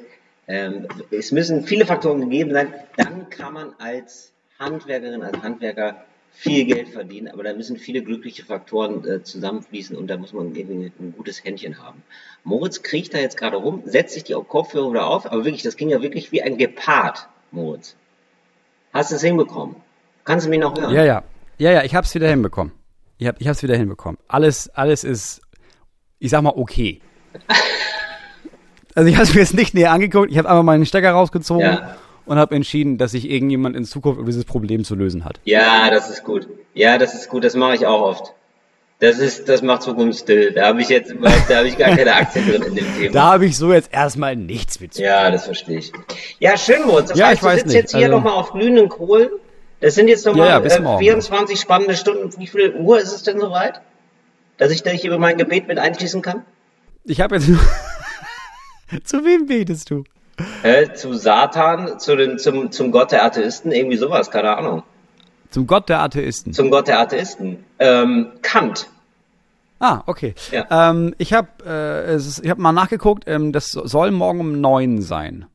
Speaker 2: ähm, es müssen viele Faktoren gegeben sein. Dann kann man als Handwerkerin, als Handwerker viel Geld verdienen, aber da müssen viele glückliche Faktoren äh, zusammenfließen und da muss man irgendwie ein gutes Händchen haben. Moritz kriecht da jetzt gerade rum, setzt sich die Kopfhörer wieder auf, aber wirklich, das ging ja wirklich wie ein Gepard, Moritz. Hast du es hinbekommen? Kannst du mich noch hören?
Speaker 3: Ja, ja. Ja, ja, ich hab's wieder hinbekommen. Ich, hab, ich hab's wieder hinbekommen. Alles, alles ist, ich sag mal, okay. Also ich habe mir jetzt nicht näher angeguckt, ich habe einfach meinen Stecker rausgezogen
Speaker 2: Ja.
Speaker 3: Und habe entschieden, dass sich irgendjemand in Zukunft um dieses Problem zu lösen hat.
Speaker 2: Ja, das ist gut. Ja, das ist gut. Das mache ich auch oft. Das ist, das macht Zukunftsstill. Da habe ich jetzt, da habe ich gar keine Aktien drin in dem Thema.
Speaker 3: Da habe ich so jetzt erstmal nichts mit zu.
Speaker 2: Ja, das verstehe ich. Ja, schön, Moritz. Das
Speaker 3: Ja,
Speaker 2: heißt,
Speaker 3: ich weiß
Speaker 2: du sitzt
Speaker 3: nicht.
Speaker 2: jetzt hier
Speaker 3: Also-
Speaker 2: nochmal auf glühenden Kohlen. Das sind jetzt nochmal
Speaker 3: ja,
Speaker 2: äh,
Speaker 3: morgen.
Speaker 2: 24 spannende Stunden. Wie viel Uhr ist es denn soweit? Dass ich dich über mein Gebet mit einschließen kann?
Speaker 3: Ich habe jetzt nur. zu wem betest du?
Speaker 2: Äh, zu Satan, zu den, zum, zum Gott der Atheisten, irgendwie sowas, keine Ahnung.
Speaker 3: Zum Gott der Atheisten.
Speaker 2: Zum Gott der Atheisten. Ähm, Kant.
Speaker 3: Ah, okay.
Speaker 2: Ja.
Speaker 3: Ähm, ich habe äh, ich hab mal nachgeguckt, ähm, das soll morgen um neun sein.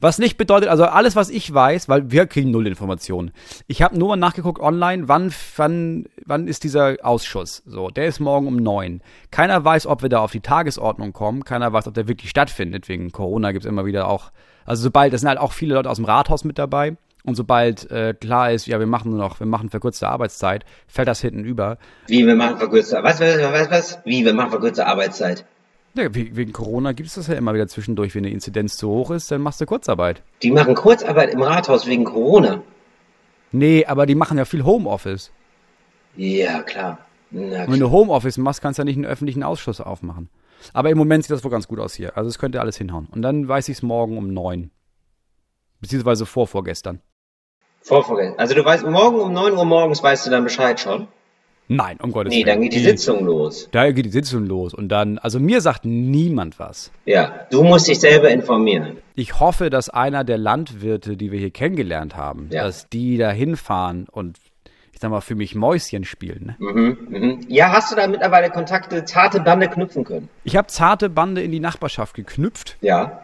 Speaker 3: Was nicht bedeutet, also alles, was ich weiß, weil wir kriegen null Informationen. Ich habe nur mal nachgeguckt online, wann, wann, wann ist dieser Ausschuss. So, der ist morgen um neun. Keiner weiß, ob wir da auf die Tagesordnung kommen. Keiner weiß, ob der wirklich stattfindet. Wegen Corona gibt's immer wieder auch, also sobald, es sind halt auch viele Leute aus dem Rathaus mit dabei. Und sobald äh, klar ist, ja, wir machen nur noch, wir machen verkürzte Arbeitszeit, fällt das hinten über.
Speaker 2: Wie, wir machen verkürzte, was, was, was, was? Wie, wir machen verkürzte Arbeitszeit?
Speaker 3: Ja, we- wegen Corona gibt es das ja immer wieder zwischendurch. Wenn die Inzidenz zu hoch ist, dann machst du Kurzarbeit.
Speaker 2: Die machen Kurzarbeit im Rathaus wegen Corona.
Speaker 3: Nee, aber die machen ja viel Homeoffice.
Speaker 2: Ja, klar. Na,
Speaker 3: Und wenn
Speaker 2: klar.
Speaker 3: du Homeoffice machst, kannst du ja nicht einen öffentlichen Ausschuss aufmachen. Aber im Moment sieht das wohl ganz gut aus hier. Also es könnte alles hinhauen. Und dann weiß ich es morgen um neun. Beziehungsweise vor vorgestern.
Speaker 2: Vorvergessen. Also du weißt, morgen um 9 Uhr morgens weißt du dann Bescheid schon?
Speaker 3: Nein, um Gottes
Speaker 2: Nee,
Speaker 3: Willen.
Speaker 2: dann geht die Sitzung los.
Speaker 3: Da geht die Sitzung los. Und dann, also mir sagt niemand was.
Speaker 2: Ja, du musst dich selber informieren.
Speaker 3: Ich hoffe, dass einer der Landwirte, die wir hier kennengelernt haben,
Speaker 2: Ja.
Speaker 3: dass die da hinfahren und ich sag mal, für mich Mäuschen spielen. Ne?
Speaker 2: Mhm, mhm. Ja, hast du da mittlerweile Kontakte, zarte Bande knüpfen können?
Speaker 3: Ich habe zarte Bande in die Nachbarschaft geknüpft.
Speaker 2: Ja.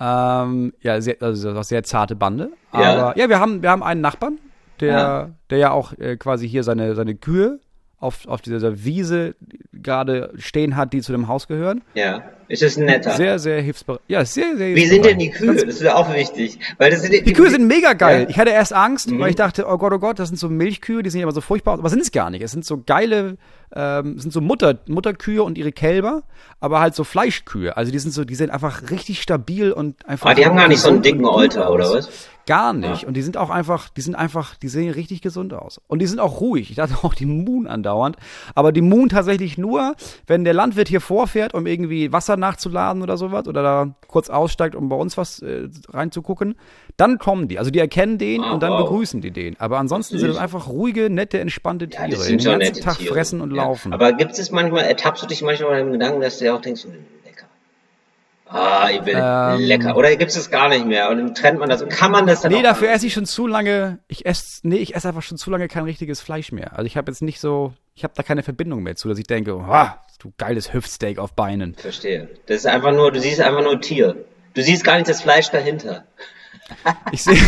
Speaker 3: Ähm, ja, sehr, also sehr zarte Bande.
Speaker 2: Ja.
Speaker 3: Aber ja, wir haben, wir haben einen Nachbarn, der,
Speaker 2: Ja.
Speaker 3: der ja auch äh, quasi hier seine, seine Kühe auf, auf dieser Wiese gerade stehen hat, die zu dem Haus gehören.
Speaker 2: Ja. Ist es ein netter?
Speaker 3: Sehr, sehr hilfsbereit. Ja, sehr, sehr
Speaker 2: Wie sind denn die. Kühe? Das ist auch wichtig. Weil das sind
Speaker 3: Die Kühe sind mega geil.
Speaker 2: Ja. Mhm.
Speaker 3: Ich hatte erst Angst, weil ich dachte, oh Gott, oh Gott, das sind so Milchkühe, die ja immer so furchtbar aus. Aber sind es gar nicht. Es sind so geile, ähm, sind so Mutter, Mutterkühe und ihre Kälber, aber halt so Fleischkühe. Also die sind so, die sind einfach richtig stabil und einfach.
Speaker 2: Ah, die haben gar nicht so einen dicken
Speaker 3: aus.
Speaker 2: oder was?
Speaker 3: Gar nicht. Und die sind auch einfach, die sind einfach, die sehen richtig gesund aus. Und die sind auch ruhig. Ich dachte auch, die Moon andauernd. Aber die Moon tatsächlich nur, wenn der Landwirt hier vorfährt, um irgendwie Wasser nachzuladen oder sowas, oder da kurz aussteigt, um bei uns was äh, reinzugucken, dann kommen die. Also die erkennen den
Speaker 2: Ah,
Speaker 3: und dann
Speaker 2: wow.
Speaker 3: begrüßen die den. Aber ansonsten sind das einfach ruhige, nette, entspannte
Speaker 2: Ja,
Speaker 3: Tiere,
Speaker 2: das
Speaker 3: die
Speaker 2: sind
Speaker 3: den ganzen Tag
Speaker 2: Tiere.
Speaker 3: fressen und
Speaker 2: ja.
Speaker 3: Laufen.
Speaker 2: Aber gibt es manchmal, ertappst du dich manchmal dem Gedanken, dass du ja auch denkst, hm, lecker. Ah, ich will
Speaker 3: Ähm.
Speaker 2: lecker. Oder gibt es das gar nicht mehr? Und dann trennt man das. Und kann man das dann
Speaker 3: Nee, dafür esse ich schon zu lange. Ich esse, nee, ich esse einfach schon zu lange kein richtiges Fleisch mehr. Also ich habe jetzt nicht so, ich habe da keine Verbindung mehr zu, dass ich denke, oh, du geiles Hüftsteak auf Beinen.
Speaker 2: Verstehe. Das ist einfach nur, du siehst einfach nur Tier. Du siehst gar nicht das Fleisch dahinter.
Speaker 3: ich sehe.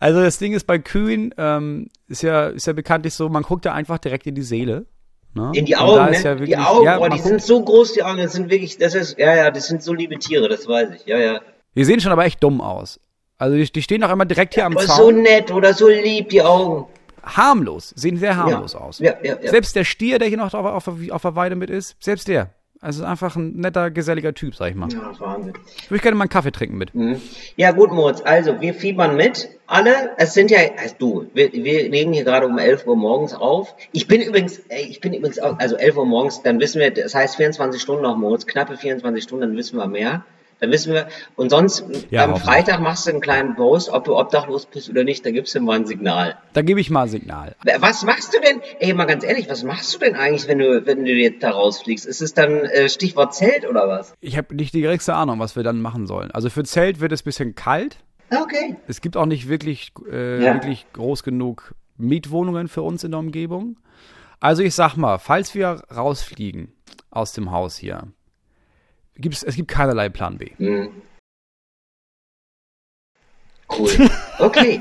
Speaker 3: Also das Ding ist bei Kühen, ähm, ist ja, ist ja bekanntlich so, man guckt da einfach direkt in die Seele. Ne?
Speaker 2: In die Augen, ne?
Speaker 3: ja
Speaker 2: die
Speaker 3: wirklich-
Speaker 2: Augen,
Speaker 3: ja,
Speaker 2: oh, die
Speaker 3: guckt-
Speaker 2: sind so groß, die Augen, das sind wirklich, das ist, ja, ja, das sind so liebe Tiere, das weiß ich, ja, ja.
Speaker 3: Die sehen schon aber echt dumm aus. Also die, die stehen auch immer direkt hier am
Speaker 2: Aber so
Speaker 3: Zaun.
Speaker 2: nett oder so lieb, die Augen.
Speaker 3: Harmlos, sehen sehr harmlos
Speaker 2: ja.
Speaker 3: aus.
Speaker 2: Ja, ja, ja.
Speaker 3: Selbst der Stier, der hier noch auf, auf, auf der Weide mit ist, selbst der. Also einfach ein netter, geselliger Typ, sag ich mal.
Speaker 2: Ja, Wahnsinn.
Speaker 3: Würde ich gerne mal einen Kaffee trinken mit.
Speaker 2: Ja, gut, Moritz, also wir fiebern mit. Alle, es sind ja, also du, wir, wir legen hier gerade um 11 Uhr morgens auf. Ich bin übrigens, ey, ich bin übrigens, auch, also 11 Uhr morgens, dann wissen wir, das heißt 24 Stunden noch, Moritz, knappe 24 Stunden, dann wissen wir mehr. Dann wissen wir, und sonst
Speaker 3: Ja,
Speaker 2: am. Freitag machst du einen kleinen Post, ob du obdachlos bist oder nicht, da gibst du mal ein Signal.
Speaker 3: Da gebe ich mal ein Signal.
Speaker 2: Was machst du denn, ey, mal ganz ehrlich, was machst du denn eigentlich, wenn du, wenn du jetzt da rausfliegst? Ist es dann äh, Stichwort Zelt oder was?
Speaker 3: Ich habe nicht die geringste Ahnung, was wir dann machen sollen. Also für Zelt wird es ein bisschen kalt.
Speaker 2: Ah, Okay.
Speaker 3: Es gibt auch nicht wirklich, äh,
Speaker 2: Ja.
Speaker 3: wirklich groß genug Mietwohnungen für uns in der Umgebung. Also ich sag mal, falls wir rausfliegen aus dem Haus hier, gibt's, es gibt keinerlei Plan B.
Speaker 2: Hm. Cool. Okay.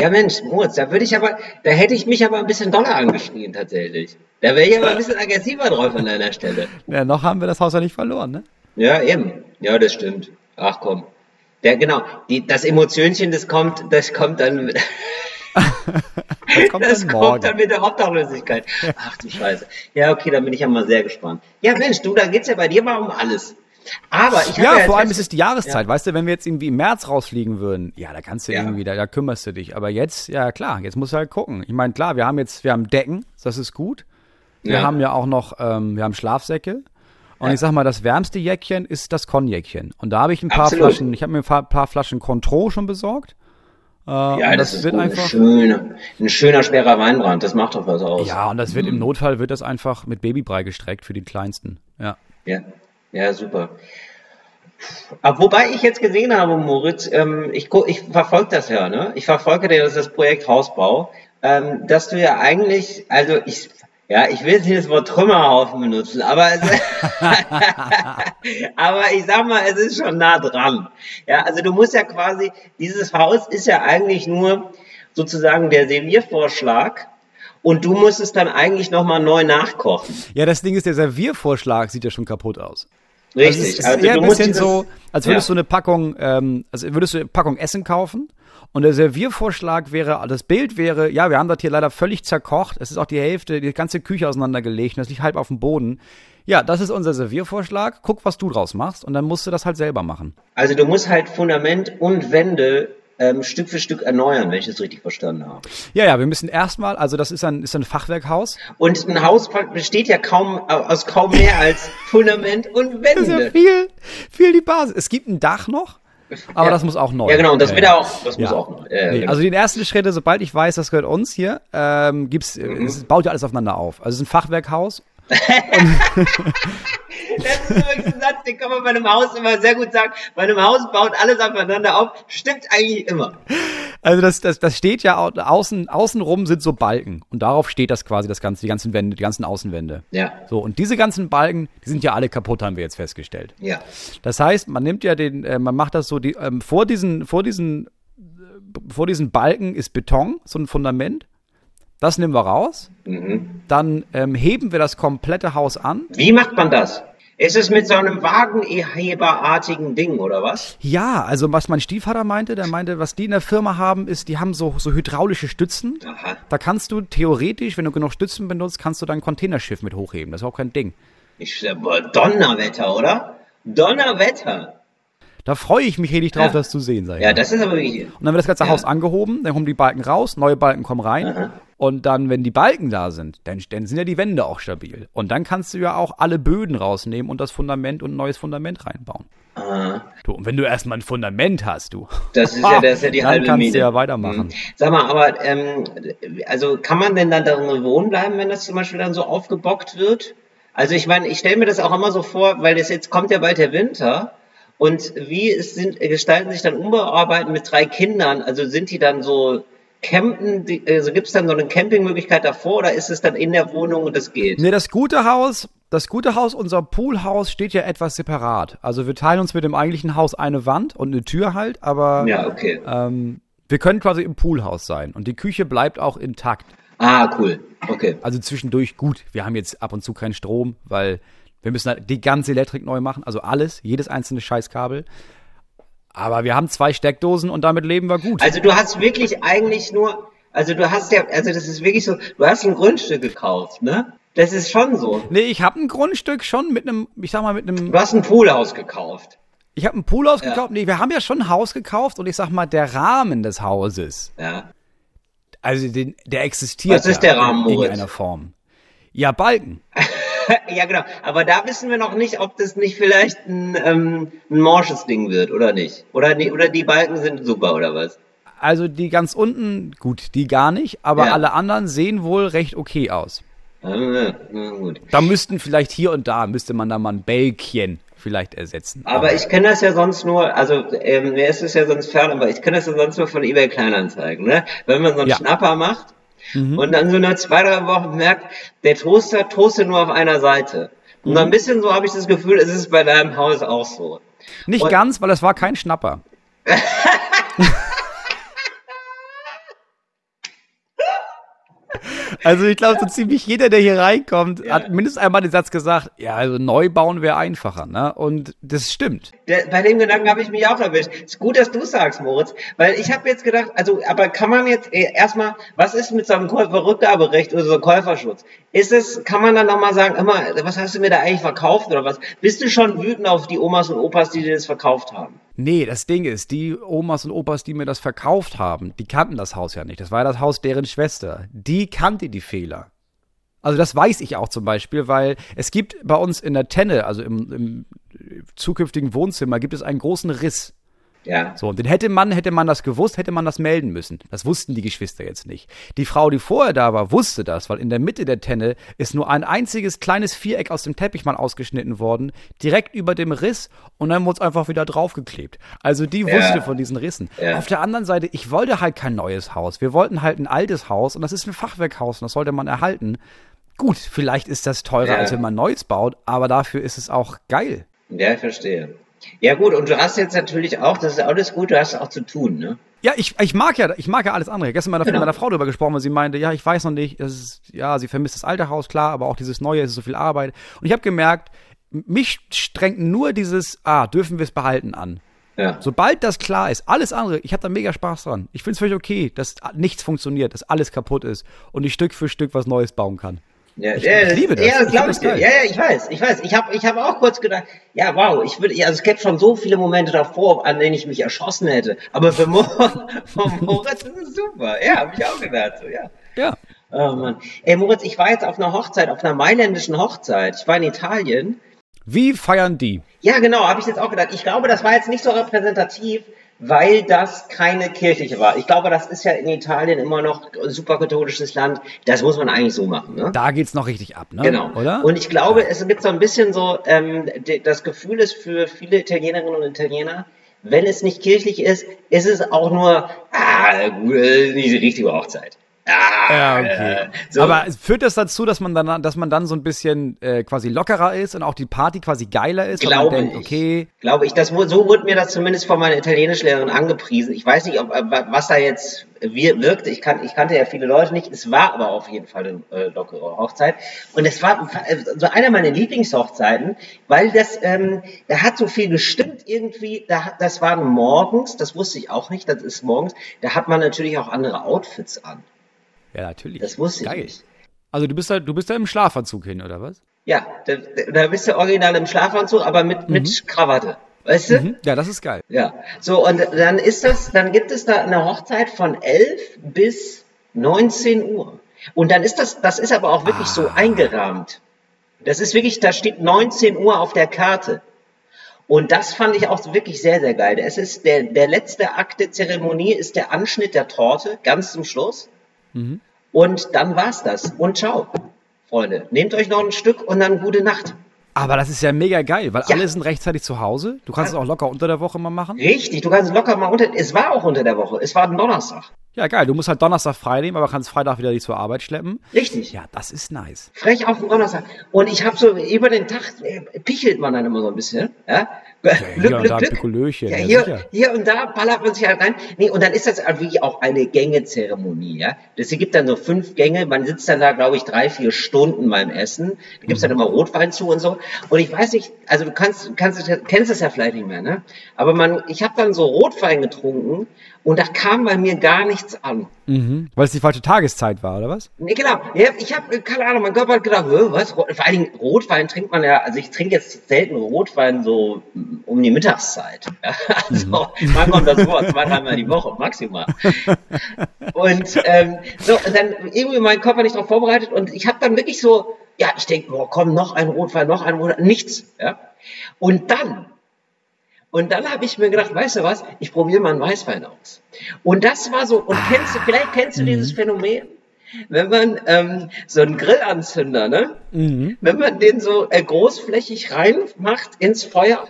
Speaker 2: Ja, Mensch, Moritz, da würde ich aber, da hätte ich mich aber ein bisschen doller angeschrien tatsächlich. Da wäre ich aber ein bisschen aggressiver drauf an deiner Stelle.
Speaker 3: Ja, noch haben wir das Haus ja nicht verloren, ne?
Speaker 2: Ja, eben. Ja, das stimmt. Ach komm. Ja, genau. Die, das Emotionchen, das kommt, das kommt dann mit,
Speaker 3: Das kommt
Speaker 2: das
Speaker 3: dann
Speaker 2: kommt
Speaker 3: morgen.
Speaker 2: dann mit der Obdachlosigkeit. Ach du Scheiße. Ja, okay, dann bin ich ja mal sehr gespannt. Ja, Mensch, du, da geht's ja bei dir mal um alles. Aber ich
Speaker 3: Ja,
Speaker 2: jetzt
Speaker 3: vor allem ist es die Jahreszeit, weißt du, wenn wir jetzt irgendwie im März rausfliegen würden, ja, da kannst du
Speaker 2: Ja.
Speaker 3: irgendwie, da, da kümmerst du dich. Aber jetzt, ja klar, jetzt musst du halt gucken. Ich meine, klar, wir haben jetzt, wir haben Decken, das ist gut. Wir
Speaker 2: Ja.
Speaker 3: haben ja auch noch, ähm, wir haben Schlafsäcke. Und ich sag mal, das wärmste Jäckchen ist das Konjäckchen. Und da habe ich ein paar
Speaker 2: Absolut.
Speaker 3: Flaschen, ich habe mir ein paar, paar Flaschen Contro schon besorgt. Äh,
Speaker 2: Ja, das,
Speaker 3: das,
Speaker 2: ist
Speaker 3: wird
Speaker 2: gut.
Speaker 3: einfach.
Speaker 2: Ein schöner, ein schöner, schwerer Weinbrand. Das macht doch was aus.
Speaker 3: Ja, und das
Speaker 2: Mhm.
Speaker 3: wird im Notfall wird das einfach mit Babybrei gestreckt für die Kleinsten. Ja.
Speaker 2: Ja, ja super. Aber wobei ich jetzt gesehen habe, Moritz, ähm, ich, ich verfolge das ja, ne? Ich verfolge das, das Projekt Hausbau, ähm, dass du ja eigentlich, also ich, ja, ich will nicht das Wort Trümmerhaufen benutzen, aber es, aber ich sag mal, es ist schon nah dran. Ja, also du musst ja quasi, dieses Haus ist ja eigentlich nur sozusagen der Serviervorschlag und du musst es dann eigentlich nochmal neu nachkochen.
Speaker 3: Ja, das Ding ist, der Serviervorschlag sieht ja schon kapput aus.
Speaker 2: Richtig.
Speaker 3: Also es ist
Speaker 2: Also
Speaker 3: eher
Speaker 2: du
Speaker 3: ein bisschen so, als würdest
Speaker 2: Ja.
Speaker 3: du eine Packung, ähm, also würdest du eine Packung Essen kaufen und der Serviervorschlag wäre, das Bild wäre, ja, wir haben das hier leider völlig zerkocht, es ist auch die Hälfte, die ganze Küche auseinandergelegt und das liegt halb auf dem Boden. Ja, das ist unser Serviervorschlag, guck, was du draus machst und dann musst du das halt selber machen.
Speaker 2: Also du musst halt Fundament und Wände ähm, Stück für Stück erneuern, wenn ich das richtig verstanden habe.
Speaker 3: Ja, ja, wir müssen erstmal, also das ist ein, ist ein Fachwerkhaus.
Speaker 2: Und ein Haus besteht ja kaum aus kaum mehr als Fundament und
Speaker 3: Das ist ja
Speaker 2: Wände.
Speaker 3: viel, viel die Basis. Es gibt ein Dach noch, aber
Speaker 2: Ja.
Speaker 3: das muss auch neu.
Speaker 2: Ja, genau, und das
Speaker 3: Ja,
Speaker 2: wird
Speaker 3: ja.
Speaker 2: auch, das muss auch noch. Ja,
Speaker 3: Nee,
Speaker 2: genau.
Speaker 3: also die ersten Schritte, sobald ich weiß, das gehört uns hier, ähm, gibt's, äh,
Speaker 2: Mhm.
Speaker 3: es baut ja alles aufeinander auf. Also es ist ein Fachwerkhaus.
Speaker 2: Das ist übrigens ein Satz, den kann man bei einem Haus immer sehr gut sagen. Bei einem Haus baut alles aufeinander auf. Stimmt eigentlich immer.
Speaker 3: Also das, das, das steht ja au- außen, außenrum sind so Balken und darauf steht das quasi, das ganze, die ganzen Wände, die ganzen Außenwände.
Speaker 2: Ja,
Speaker 3: So, und diese ganzen Balken, die sind ja alle kaputt, haben wir jetzt festgestellt.
Speaker 2: ja.
Speaker 3: Das heißt, man nimmt ja den, äh, man macht das so, die, ähm, vor diesen, vor diesen, äh, vor diesen Balken ist Beton, so ein Fundament. Das nehmen wir raus.
Speaker 2: Mhm.
Speaker 3: Dann ähm, heben wir das komplette Haus an.
Speaker 2: Wie macht man das? Ist es mit so einem Wagenheberartigen Ding, oder was?
Speaker 3: Ja, also was mein Stiefvater meinte, der meinte, was die in der Firma haben, ist, die haben so, so hydraulische Stützen.
Speaker 2: Aha.
Speaker 3: Da kannst du theoretisch, wenn du genug Stützen benutzt, kannst du dein Containerschiff mit hochheben. Das ist auch kein Ding.
Speaker 2: Ich, Donnerwetter, oder? Donnerwetter.
Speaker 3: Da freue ich mich richtig drauf,
Speaker 2: Ja.
Speaker 3: das zu sehen, sag ich
Speaker 2: Ja,
Speaker 3: mal.
Speaker 2: das ist aber wirklich.
Speaker 3: Und dann wird das ganze
Speaker 2: Ja.
Speaker 3: Haus angehoben, dann kommen die Balken raus, neue Balken kommen rein. Und dann, wenn die Balken da sind, dann, dann sind ja die Wände auch stabil. Und dann kannst du ja auch alle Böden rausnehmen und das Fundament und ein neues Fundament reinbauen.
Speaker 2: Ah,
Speaker 3: Du, und wenn du erstmal ein Fundament hast, du.
Speaker 2: das ist ja, das ist ja die
Speaker 3: dann
Speaker 2: halbe
Speaker 3: kannst
Speaker 2: Miete.
Speaker 3: du ja weitermachen.
Speaker 2: Mhm. Sag mal, aber ähm, also kann man denn dann darin wohnen bleiben, wenn das zum Beispiel dann so aufgebockt wird? Also ich meine, ich stelle mir das auch immer so vor, weil das jetzt kommt ja bald der Winter. Und wie sind, gestalten sich dann Umbearbeiten mit drei Kindern? Also sind die dann so, campen, die- also gibt es dann so eine Campingmöglichkeit davor oder ist es dann in der Wohnung und das geht?
Speaker 3: Nee, das gute Haus, das gute Haus, unser Poolhaus steht ja etwas separat. Also wir teilen uns mit dem eigentlichen Haus eine Wand und eine Tür halt, aber
Speaker 2: Ja, okay.
Speaker 3: ähm, wir können quasi im Poolhaus sein. Und die Küche bleibt auch intakt.
Speaker 2: Ah, cool. Okay.
Speaker 3: Also zwischendurch gut. Wir haben jetzt ab und zu keinen Strom, weil wir müssen halt die ganze Elektrik neu machen. Also alles, jedes einzelne Scheißkabel. Aber wir haben zwei Steckdosen und damit leben wir gut.
Speaker 2: Also du hast wirklich eigentlich nur, also du hast ja, also das ist wirklich so, du hast ein Grundstück gekauft, ne? Das ist schon so.
Speaker 3: nee, ich habe ein Grundstück schon mit einem, ich sag mal, mit einem
Speaker 2: Du hast ein Poolhaus gekauft.
Speaker 3: Ich habe ein Poolhaus gekauft. Nee, wir haben ja schon ein Haus gekauft und ich sag mal, der Rahmen des Hauses,
Speaker 2: Ja.
Speaker 3: also den, der existiert
Speaker 2: Was ist
Speaker 3: ja
Speaker 2: der Rahmen,
Speaker 3: in
Speaker 2: Moritz?
Speaker 3: irgendeiner Form. Ja, Balken.
Speaker 2: ja, genau. Aber da wissen wir noch nicht, ob das nicht vielleicht ein, ähm, ein morsches Ding wird oder nicht. Oder, die- oder die Balken sind super oder was?
Speaker 3: Also die ganz unten, gut, die gar nicht, aber
Speaker 2: Ja.
Speaker 3: alle anderen sehen wohl recht okay aus.
Speaker 2: Ah.
Speaker 3: Da müssten vielleicht hier und da, müsste man da mal ein Bällchen vielleicht ersetzen.
Speaker 2: Aber ich kenne das ja sonst nur, also ähm, mir ist es ja sonst fern, aber ich kenne das ja sonst nur von eBay Kleinanzeigen, ne? Wenn man so einen
Speaker 3: Ja.
Speaker 2: Schnapper macht und dann so nach zwei, drei Wochen merkt, der Toaster toastet nur auf einer Seite. Und ein bisschen so habe ich das Gefühl, es ist bei deinem Haus auch so.
Speaker 3: Nicht
Speaker 2: und-
Speaker 3: ganz, weil es war kein Schnapper. Also ich glaube, so ziemlich jeder, der hier reinkommt, hat mindestens einmal den Satz gesagt, ja, also neu bauen wäre einfacher, ne? Und das stimmt.
Speaker 2: Der, bei dem Gedanken habe ich mich auch erwischt. Ist gut, dass du sagst, Moritz, weil ich habe jetzt gedacht, also, aber kann man jetzt äh, erstmal, was ist mit so einem Käuferrückgaberecht oder so Käuferschutz? Ist es, kann man dann nochmal sagen, immer, was hast du mir da eigentlich verkauft oder was? Bist du schon wütend auf die Omas und Opas, die dir das verkauft haben?
Speaker 3: Nee, das Ding ist, die Omas und Opas, die mir das verkauft haben, die kannten das Haus ja nicht. Das war ja das Haus deren Schwester. Die kannte die Fehler. Also das weiß ich auch zum Beispiel, weil es gibt bei uns in der Tenne, also im, im zukünftigen Wohnzimmer, gibt es einen großen Riss.
Speaker 2: Ja.
Speaker 3: So, und den hätte man, hätte man das gewusst, hätte man das melden müssen. Das wussten die Geschwister jetzt nicht. Die Frau, die vorher da war, wusste das, weil in der Mitte der Tenne ist nur ein einziges kleines Viereck aus dem Teppich mal ausgeschnitten worden, direkt über dem Riss und dann wurde es einfach wieder draufgeklebt. Also die wusste von diesen Rissen.
Speaker 2: Ja.
Speaker 3: Auf der anderen Seite, ich wollte halt kein neues Haus. Wir wollten halt ein altes Haus und das ist ein Fachwerkhaus und das sollte man erhalten. Gut, vielleicht ist das teurer,
Speaker 2: Ja.
Speaker 3: als wenn man Neues baut, aber dafür ist es auch geil.
Speaker 2: Ja, ich verstehe. Ja gut, und du hast jetzt natürlich auch, das ist alles gut, du hast auch zu tun, ne?
Speaker 3: Ja, ich, ich mag ja, ich mag ja alles andere. Gestern mit
Speaker 2: Genau.
Speaker 3: meiner Frau darüber gesprochen, weil sie meinte, ja, ich weiß noch nicht, das ist, ja, sie vermisst das alte Haus, klar, aber auch dieses neue, es ist so viel Arbeit. Und ich habe gemerkt, mich strengt nur dieses, ah, dürfen wir es behalten an.
Speaker 2: Ja.
Speaker 3: Sobald das klar ist, alles andere, ich habe da mega Spaß dran. Ich finde es völlig okay, dass nichts funktioniert, dass alles kaputt ist und ich Stück für Stück was Neues bauen kann.
Speaker 2: Ja,
Speaker 3: Ich-
Speaker 2: ja,
Speaker 3: ich liebe das.
Speaker 2: Ja, das
Speaker 3: Ich
Speaker 2: glaube
Speaker 3: find
Speaker 2: ich dir. Ja, ja, ich weiß, ich weiß. Ich habe ich hab auch kurz gedacht, ja, wow, ich würde, also es gäbe schon so viele Momente davor, an denen ich mich erschossen hätte. Aber für, Mo für Moritz ist es super. Ja, habe ich auch gedacht. So, ja.
Speaker 3: Ja.
Speaker 2: Oh Mann. Ey, Moritz, ich war jetzt auf einer Hochzeit, auf einer mailändischen Hochzeit. Ich war in Italien.
Speaker 3: Wie feiern die?
Speaker 2: Ja, genau, habe ich jetzt auch gedacht. Ich glaube, das war jetzt nicht so repräsentativ, weil das keine kirchliche war. Ich glaube, das ist ja in Italien immer noch ein super katholisches Land. Das muss man eigentlich so machen, ne?
Speaker 3: Da geht's noch richtig ab, ne?
Speaker 2: Genau.
Speaker 3: Oder?
Speaker 2: Und ich glaube, es gibt so ein bisschen so, ähm, das Gefühl ist für viele Italienerinnen und Italiener, wenn es nicht kirchlich ist, ist es auch nur, ah, gut, äh, nicht die richtige Hochzeit. Ah,
Speaker 3: Ja, okay.
Speaker 2: äh, so.
Speaker 3: Aber führt das dazu, dass man dann, dass man dann so ein bisschen äh, quasi lockerer ist und auch die Party quasi geiler ist,
Speaker 2: Glaube
Speaker 3: denkt,
Speaker 2: ich.
Speaker 3: okay,
Speaker 2: Glaube ich, das, so wurde mir das zumindest von meiner Italienischlehrerin angepriesen. Ich weiß nicht, ob, äh, wa- was da jetzt wir- wirkt. Ich, kan, ich kannte ja viele Leute nicht. Es war aber auf jeden Fall eine äh, lockere Hochzeit. Und es war äh, so einer meiner Lieblingshochzeiten, weil das, ähm, da hat so viel gestimmt irgendwie. Da, das war morgens, das wusste ich auch nicht, das ist morgens. Da hat man natürlich auch andere Outfits an.
Speaker 3: Ja natürlich.
Speaker 2: Das wusste ich
Speaker 3: Geil.
Speaker 2: nicht.
Speaker 3: Also du bist da, du bist da im Schlafanzug hin, oder was?
Speaker 2: Ja, da, da bist du original im Schlafanzug, aber mit, mit Krawatte. Weißt du?
Speaker 3: Mhm. Ja, das ist geil.
Speaker 2: Ja, so und dann ist das, dann gibt es da eine Hochzeit von 11 bis 19 Uhr. Und dann ist das, das ist aber auch wirklich so eingerahmt. Das ist wirklich, da steht 19 Uhr auf der Karte. Und das fand ich auch wirklich sehr, sehr geil. Es ist der, der letzte Akt der Zeremonie ist der Anschnitt der Torte, ganz zum Schluss. Und dann war's das. Und ciao, Freunde. Nehmt euch noch ein Stück und dann gute Nacht.
Speaker 3: Aber das ist ja mega geil, weil
Speaker 2: Ja.
Speaker 3: alle sind rechtzeitig zu Hause. Du kannst es auch locker unter der Woche mal machen.
Speaker 2: Richtig, du kannst locker mal unter, es war auch unter der Woche, es war ein Donnerstag.
Speaker 3: Ja, geil. Du musst halt Donnerstag frei nehmen, aber kannst Freitag wieder dich zur Arbeit schleppen.
Speaker 2: Richtig.
Speaker 3: Ja, das ist nice.
Speaker 2: Frech auf den Donnerstag. Und ich habe so über den Tag äh, pichelt man dann immer so ein bisschen. Ja?
Speaker 3: Hier und da Pikolöchen,
Speaker 2: Ja,
Speaker 3: ja,
Speaker 2: hier,
Speaker 3: sicher.
Speaker 2: hier und da ballert man sich halt rein. Nee, und dann ist das halt wirklich auch eine Gängezeremonie. Ja? Das gibt dann so fünf Gänge. Man sitzt dann da, glaube ich, drei, vier Stunden beim Essen. Da gibt's dann
Speaker 3: Mhm.
Speaker 2: immer Rotwein zu und so. Und ich weiß nicht, also du kannst, kannst kennst es ja vielleicht nicht mehr, ne? Aber man, ich habe dann so Rotwein getrunken und da kam bei mir gar nichts an.
Speaker 3: Mhm. Weil es die falsche Tageszeit war, oder was?
Speaker 2: Nee, genau. Ich habe keine Ahnung, mein Körper hat gedacht, "Hä, was? Vor allen Dingen Rotwein trinkt man ja, also ich trinke jetzt selten Rotwein so mm, um die Mittagszeit. Ja, also man kommt das vor, zwei, dreimal die Woche maximal. Und ähm, so, und dann irgendwie mein Körper nicht darauf vorbereitet und ich habe dann wirklich so, ja, ich denke, boah, komm, noch ein Rotwein, noch ein Rotwein, nichts. Ja? Und dann und dann habe ich mir gedacht, weißt du was, ich probiere mal einen Weißwein aus. Und das war so, und kennst du, vielleicht kennst du dieses Phänomen, wenn man ähm, so einen Grillanzünder, ne? Wenn man den so äh, großflächig reinmacht ins Feuer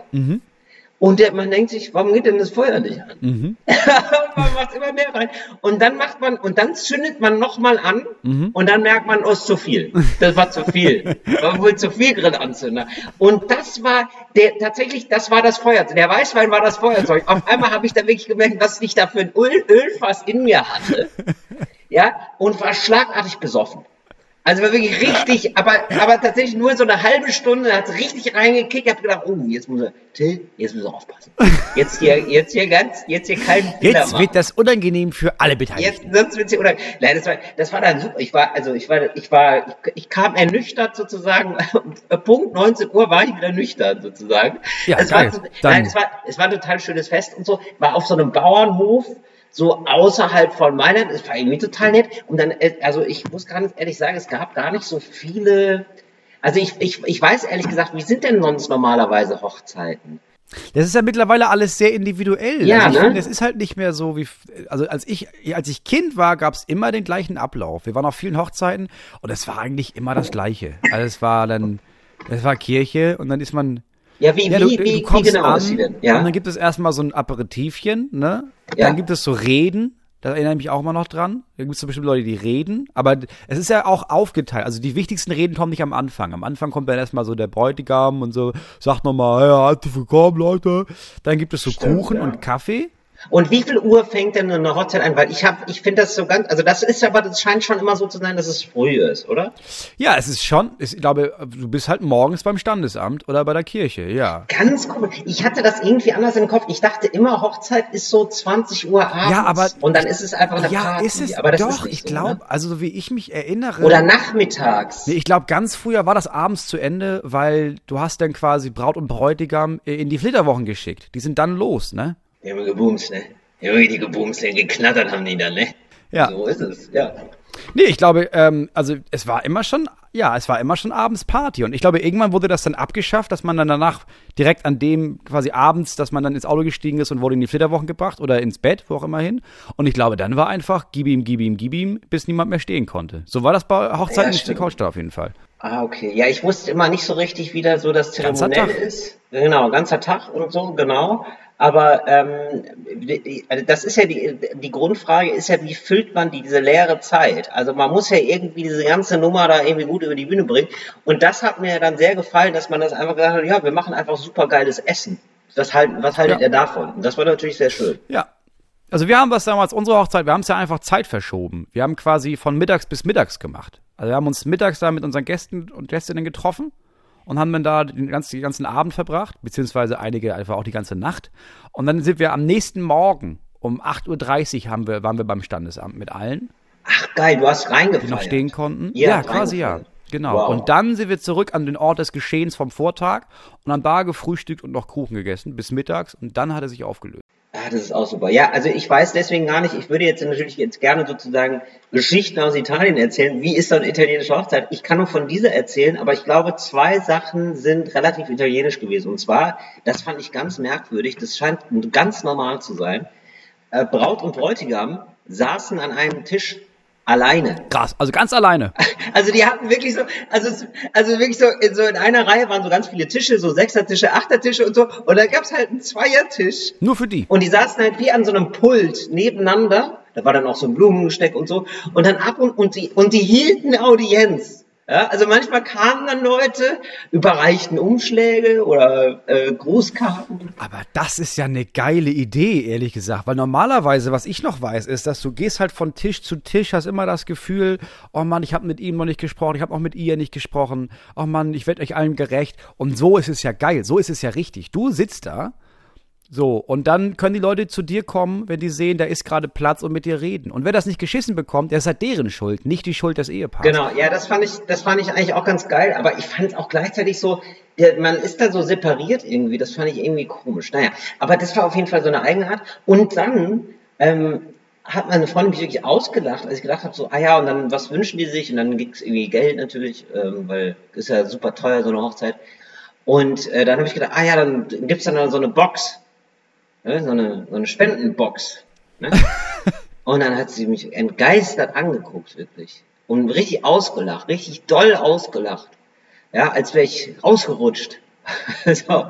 Speaker 2: und der, man denkt sich, warum geht denn das Feuer nicht an? man macht immer mehr rein. Und dann macht man, und dann zündet man nochmal an und dann merkt man, oh, ist zu viel. Das war zu viel. War wohl zu viel Grillanzünder. Und das war der, tatsächlich, das war das Feuerzeug. Der Weißwein war das Feuerzeug. Auf einmal habe ich dann wirklich gemerkt, was ich da für ein Öl, Ölfass in mir hatte. Ja, und war schlagartig besoffen. Also war wirklich richtig, aber, aber tatsächlich nur so eine halbe Stunde hat es richtig reingekickt. Ich habe gedacht, oh, jetzt muss er, Till, jetzt muss er aufpassen. Jetzt hier, jetzt hier ganz, jetzt hier keinen Fehler
Speaker 3: Jetzt wird das unangenehm für alle Beteiligten.
Speaker 2: Jetzt, sonst wird's hier oder Nein, das war, das war dann super. Ich war, also ich war, ich war, ich, ich kam ernüchtert sozusagen. Punkt 19 Uhr war ich wieder nüchtern sozusagen.
Speaker 3: Ja,
Speaker 2: es
Speaker 3: geil.
Speaker 2: war, nein, es war, es war ein total schönes Fest und so. War auf so einem Bauernhof. So außerhalb von Mailand, es war irgendwie total nett. Und dann, äh, also ich muss ganz ehrlich sagen, es gab gar nicht so viele. Also ich, ich, ich weiß ehrlich gesagt, wie sind denn sonst normalerweise Hochzeiten?
Speaker 3: Das ist ja mittlerweile alles sehr individuell.
Speaker 2: Ja,
Speaker 3: also ich
Speaker 2: ne?
Speaker 3: finde, es ist halt nicht mehr so wie, also als ich, als ich Kind war, gab es immer den gleichen Ablauf. Wir waren auf vielen Hochzeiten und es war eigentlich immer das Gleiche. Also es war dann, es war Kirche und dann ist man,
Speaker 2: Ja, wie,
Speaker 3: ja,
Speaker 2: wie,
Speaker 3: du,
Speaker 2: wie,
Speaker 3: du kommst
Speaker 2: wie genau
Speaker 3: an
Speaker 2: ist sie denn?
Speaker 3: und
Speaker 2: Ja.
Speaker 3: dann gibt es erstmal so ein Aperitivchen, ne?
Speaker 2: Ja.
Speaker 3: Dann gibt es so Reden, da erinnere ich mich auch mal noch dran. Da gibt es so bestimmt Leute, die reden, aber es ist ja auch aufgeteilt. Also die wichtigsten Reden kommen nicht am Anfang. Am Anfang kommt dann erstmal so der Bräutigam und so, sagt nochmal, ja, herzlich willkommen, Leute. Dann gibt es so Kuchen
Speaker 2: ja.
Speaker 3: und Kaffee.
Speaker 2: Und wie viel Uhr fängt denn eine Hochzeit an? Weil ich habe, ich finde das so ganz, also das ist aber, das scheint schon immer so zu sein, dass es früh ist, oder?
Speaker 3: Ja, es ist schon, ich glaube, du bist halt morgens beim Standesamt oder bei der Kirche, ja.
Speaker 2: Ganz komisch. Ich hatte das irgendwie anders im Kopf. Ich dachte immer, Hochzeit ist so 20 Uhr abends.
Speaker 3: Ja, aber-
Speaker 2: und dann ist es einfach eine
Speaker 3: Ja,
Speaker 2: Party.
Speaker 3: ist es
Speaker 2: aber das
Speaker 3: doch,
Speaker 2: ist
Speaker 3: ich
Speaker 2: so,
Speaker 3: glaube,
Speaker 2: Ne?
Speaker 3: also so wie ich mich erinnere.
Speaker 2: Oder nachmittags.
Speaker 3: Nee, ich glaube, ganz früher war das abends zu Ende, weil du hast dann quasi Braut und Bräutigam äh, in die Flitterwochen geschickt. Die sind dann los, ne?
Speaker 2: Die haben gebumst, ne? Die haben die gebumst, ne? geknattert haben die dann, ne?
Speaker 3: Ja.
Speaker 2: So ist es, ja.
Speaker 3: Nee, ich glaube, ähm, also es war immer schon, ja, es war immer schon abends Party. Und ich glaube, irgendwann wurde das dann abgeschafft, dass man dann danach direkt an dem quasi abends, dass man dann ins Auto gestiegen ist und wurde in die Flitterwochen gebracht oder ins Bett, wo auch immer hin. Und ich glaube, dann war einfach gib ihm, gib ihm, gib ihm, bis niemand mehr stehen konnte. So war das bei Hochzeiten
Speaker 2: Ja,
Speaker 3: in
Speaker 2: stimmt.
Speaker 3: Schleswig-Holstein auf jeden Fall.
Speaker 2: Ah, okay. Ja, ich wusste immer nicht so richtig, wie da so das
Speaker 3: Ganzer
Speaker 2: Zeremoniell
Speaker 3: Tag.
Speaker 2: ist. Genau, ganzer Tag und so, genau. Aber ähm, also das ist ja die, die Grundfrage ist ja, wie füllt man die, diese leere Zeit? Also man muss ja irgendwie diese ganze Nummer da irgendwie gut über die Bühne bringen. Und das hat mir dann sehr gefallen, dass man das einfach gesagt hat, ja, wir machen einfach super geiles Essen. Das halt, was haltet
Speaker 3: Ja.
Speaker 2: ihr davon? Und das war natürlich sehr schön.
Speaker 3: Ja. Also wir haben das damals, unsere Hochzeit, wir haben es ja einfach Zeit verschoben. Wir haben quasi von mittags bis mittags gemacht. Also wir haben uns mittags da mit unseren Gästen und Gästinnen getroffen und haben dann da den ganzen, den ganzen Abend verbracht, beziehungsweise einige einfach auch die ganze Nacht. Und dann sind wir am nächsten Morgen um 8.30 Uhr haben wir, waren wir beim Standesamt mit allen,
Speaker 2: Ach geil, du hast reingefeiert.
Speaker 3: die noch stehen konnten.
Speaker 2: Ja,
Speaker 3: Ja, quasi ja. Genau.
Speaker 2: Wow.
Speaker 3: Und dann sind wir zurück an den Ort des Geschehens vom Vortag und haben da gefrühstückt und noch Kuchen gegessen bis mittags und dann hat er sich aufgelöst.
Speaker 2: Ah, das ist auch super. Ja, also ich weiß deswegen gar nicht, ich würde jetzt natürlich jetzt gerne sozusagen Geschichten aus Italien erzählen. Wie ist so eine italienische Hochzeit? Ich kann nur von dieser erzählen, aber ich glaube, zwei Sachen sind relativ italienisch gewesen. Und zwar, das fand ich ganz merkwürdig, das scheint ganz normal zu sein. Äh, Braut und Bräutigam saßen an einem Tisch alleine.
Speaker 3: Krass, also ganz alleine.
Speaker 2: Also die hatten wirklich so, also, also wirklich so in, so in einer Reihe waren so ganz viele Tische, so Sechsertische, Achtertische und so. Und da gab's halt einen Zweiertisch.
Speaker 3: Nur für die.
Speaker 2: Und die saßen halt wie an so einem Pult nebeneinander Da war dann auch so ein Blumengesteck und so. Und dann ab und, und die, und die hielten Audienz. Ja, also manchmal kamen dann Leute, überreichten Umschläge oder äh, Grußkarten.
Speaker 3: Aber das ist ja eine geile Idee, ehrlich gesagt. Weil normalerweise, was ich noch weiß, ist, dass du gehst halt von Tisch zu Tisch, hast immer das Gefühl, oh Mann, ich habe mit ihm noch nicht gesprochen, ich habe auch mit ihr nicht gesprochen. Oh Mann, ich werde euch allen gerecht. Und so ist es ja geil, so ist es ja richtig. Du sitzt da so, und dann können die Leute zu dir kommen, wenn die sehen, da ist gerade Platz und mit dir reden. Und wer das nicht geschissen bekommt, der ist halt deren Schuld, nicht die Schuld des Ehepaars.
Speaker 2: Genau, ja, das fand ich, das fand ich eigentlich auch ganz geil, aber ich fand es auch gleichzeitig so, man ist da so separiert irgendwie, das fand ich irgendwie komisch. Naja, aber das war auf jeden Fall so eine Eigenart. Und dann ähm, hat meine Freundin mich wirklich ausgelacht, als ich gedacht habe, so, ah ja, und dann, was wünschen die sich? Und dann ging es irgendwie Geld natürlich, ähm, weil ist ja super teuer, so eine Hochzeit. Und äh, dann habe ich gedacht, ah ja, dann gibt's dann so eine Box ne, so, eine, so eine Spendenbox. Ne? Und dann hat sie mich entgeistert angeguckt, wirklich. Und richtig ausgelacht, richtig doll ausgelacht. Ja, als wäre ich rausgerutscht. so,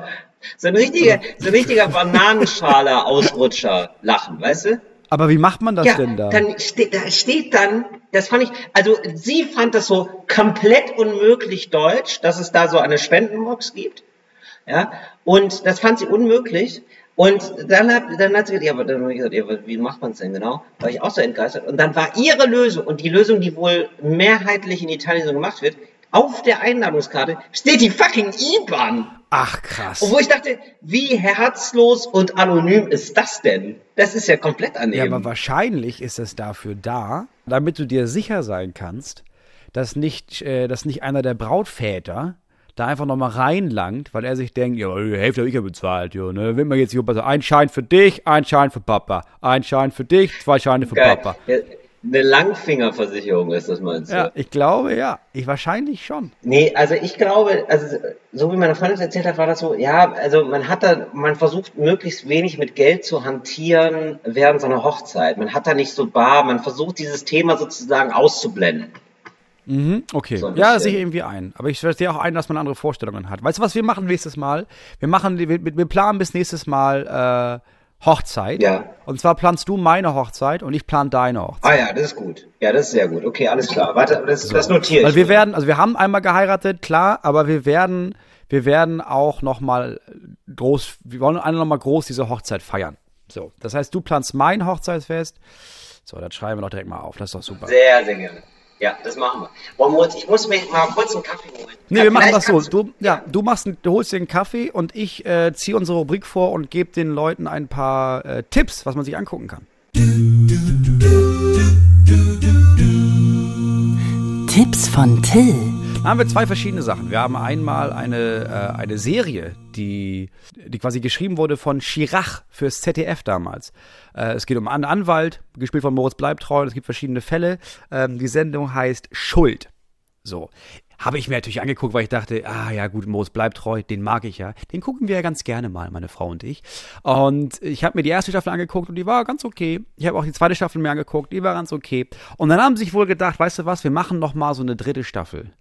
Speaker 2: so ein richtiger, so ein richtiger Bananenschale-Ausrutscher lachen, weißt du?
Speaker 3: Aber wie macht man das
Speaker 2: ja,
Speaker 3: denn da?
Speaker 2: Dann steht, da steht dann, das fand ich, also sie fand das so komplett unmöglich deutsch, dass es da so eine Spendenbox gibt. Ja, und das fand sie unmöglich. Und dann hat, dann hat sie gesagt, ja, aber dann habe ich gesagt, ja, wie macht man es denn genau? War ich auch so entgeistert. Und dann war ihre Lösung, und die Lösung, die wohl mehrheitlich in Italien so gemacht wird, auf der Einladungskarte steht die fucking IBAN.
Speaker 3: Ach, krass.
Speaker 2: Wo ich dachte, wie herzlos und anonym ist das denn? Das ist ja komplett annehmen.
Speaker 3: Ja, aber wahrscheinlich ist es dafür da, damit du dir sicher sein kannst, dass nicht, äh, dass nicht einer der Brautväter da einfach nochmal reinlangt, weil er sich denkt, ja, die Hälfte habe ich ja bezahlt, ja, ne? Will man jetzt hier, ein Schein für dich, ein Schein für Papa, ein Schein für dich, zwei Scheine für Geil. Papa. Ja,
Speaker 2: eine Langfingerversicherung ist das, meinst du?
Speaker 3: Ja, ich glaube, ja. Ich wahrscheinlich schon.
Speaker 2: Nee, also ich glaube, also so wie meine Freundin es erzählt hat, war das so, ja, also man hat da, man versucht möglichst wenig mit Geld zu hantieren während so einer Hochzeit. Man hat da nicht so bar, man versucht dieses Thema sozusagen auszublenden.
Speaker 3: Mhm, okay. So ja, sehe ich irgendwie ein. Aber ich sehe auch ein, dass man andere Vorstellungen hat. Weißt du, was wir machen nächstes Mal? Wir machen, wir, wir planen bis nächstes Mal äh, Hochzeit.
Speaker 2: Ja.
Speaker 3: Und zwar planst du meine Hochzeit und ich plan deine Hochzeit.
Speaker 2: Ah ja, das ist gut. Ja, das ist sehr gut. Okay, alles klar. Warte, das, so. das notiere ich.
Speaker 3: Weil wir werden, also wir haben einmal geheiratet, klar, aber wir werden, wir werden auch noch mal groß, wir wollen alle noch mal groß diese Hochzeit feiern. So, das heißt, du planst mein Hochzeitsfest. So, das schreiben wir doch direkt mal auf. Das ist doch super.
Speaker 2: Sehr, sehr gerne. Ja, das machen wir. Wollen ich muss mir mal kurz einen Kaffee holen.
Speaker 3: Nee, wir machen das so. Du, ja, du, machst, du holst dir einen Kaffee und ich äh, ziehe unsere Rubrik vor und gebe den Leuten ein paar äh, Tipps, was man sich angucken kann.
Speaker 4: Tipps von Till.
Speaker 3: Da haben wir zwei verschiedene Sachen. Wir haben einmal eine, äh, eine Serie, die, die quasi geschrieben wurde von Chirac fürs ZDF damals. Äh, es geht um einen Anwalt, gespielt von Moritz Bleibtreu. Es gibt verschiedene Fälle. Ähm, die Sendung heißt Schuld. So. Habe ich mir natürlich angeguckt, weil ich dachte, ah ja gut, Moos bleibt treu, den mag ich ja. Den gucken wir ja ganz gerne mal, meine Frau und ich. Und ich habe mir die erste Staffel angeguckt und die war ganz okay. Ich habe auch die zweite Staffel mir angeguckt, die war ganz okay. Und dann haben sie sich wohl gedacht, weißt du was, wir machen noch mal so eine dritte Staffel.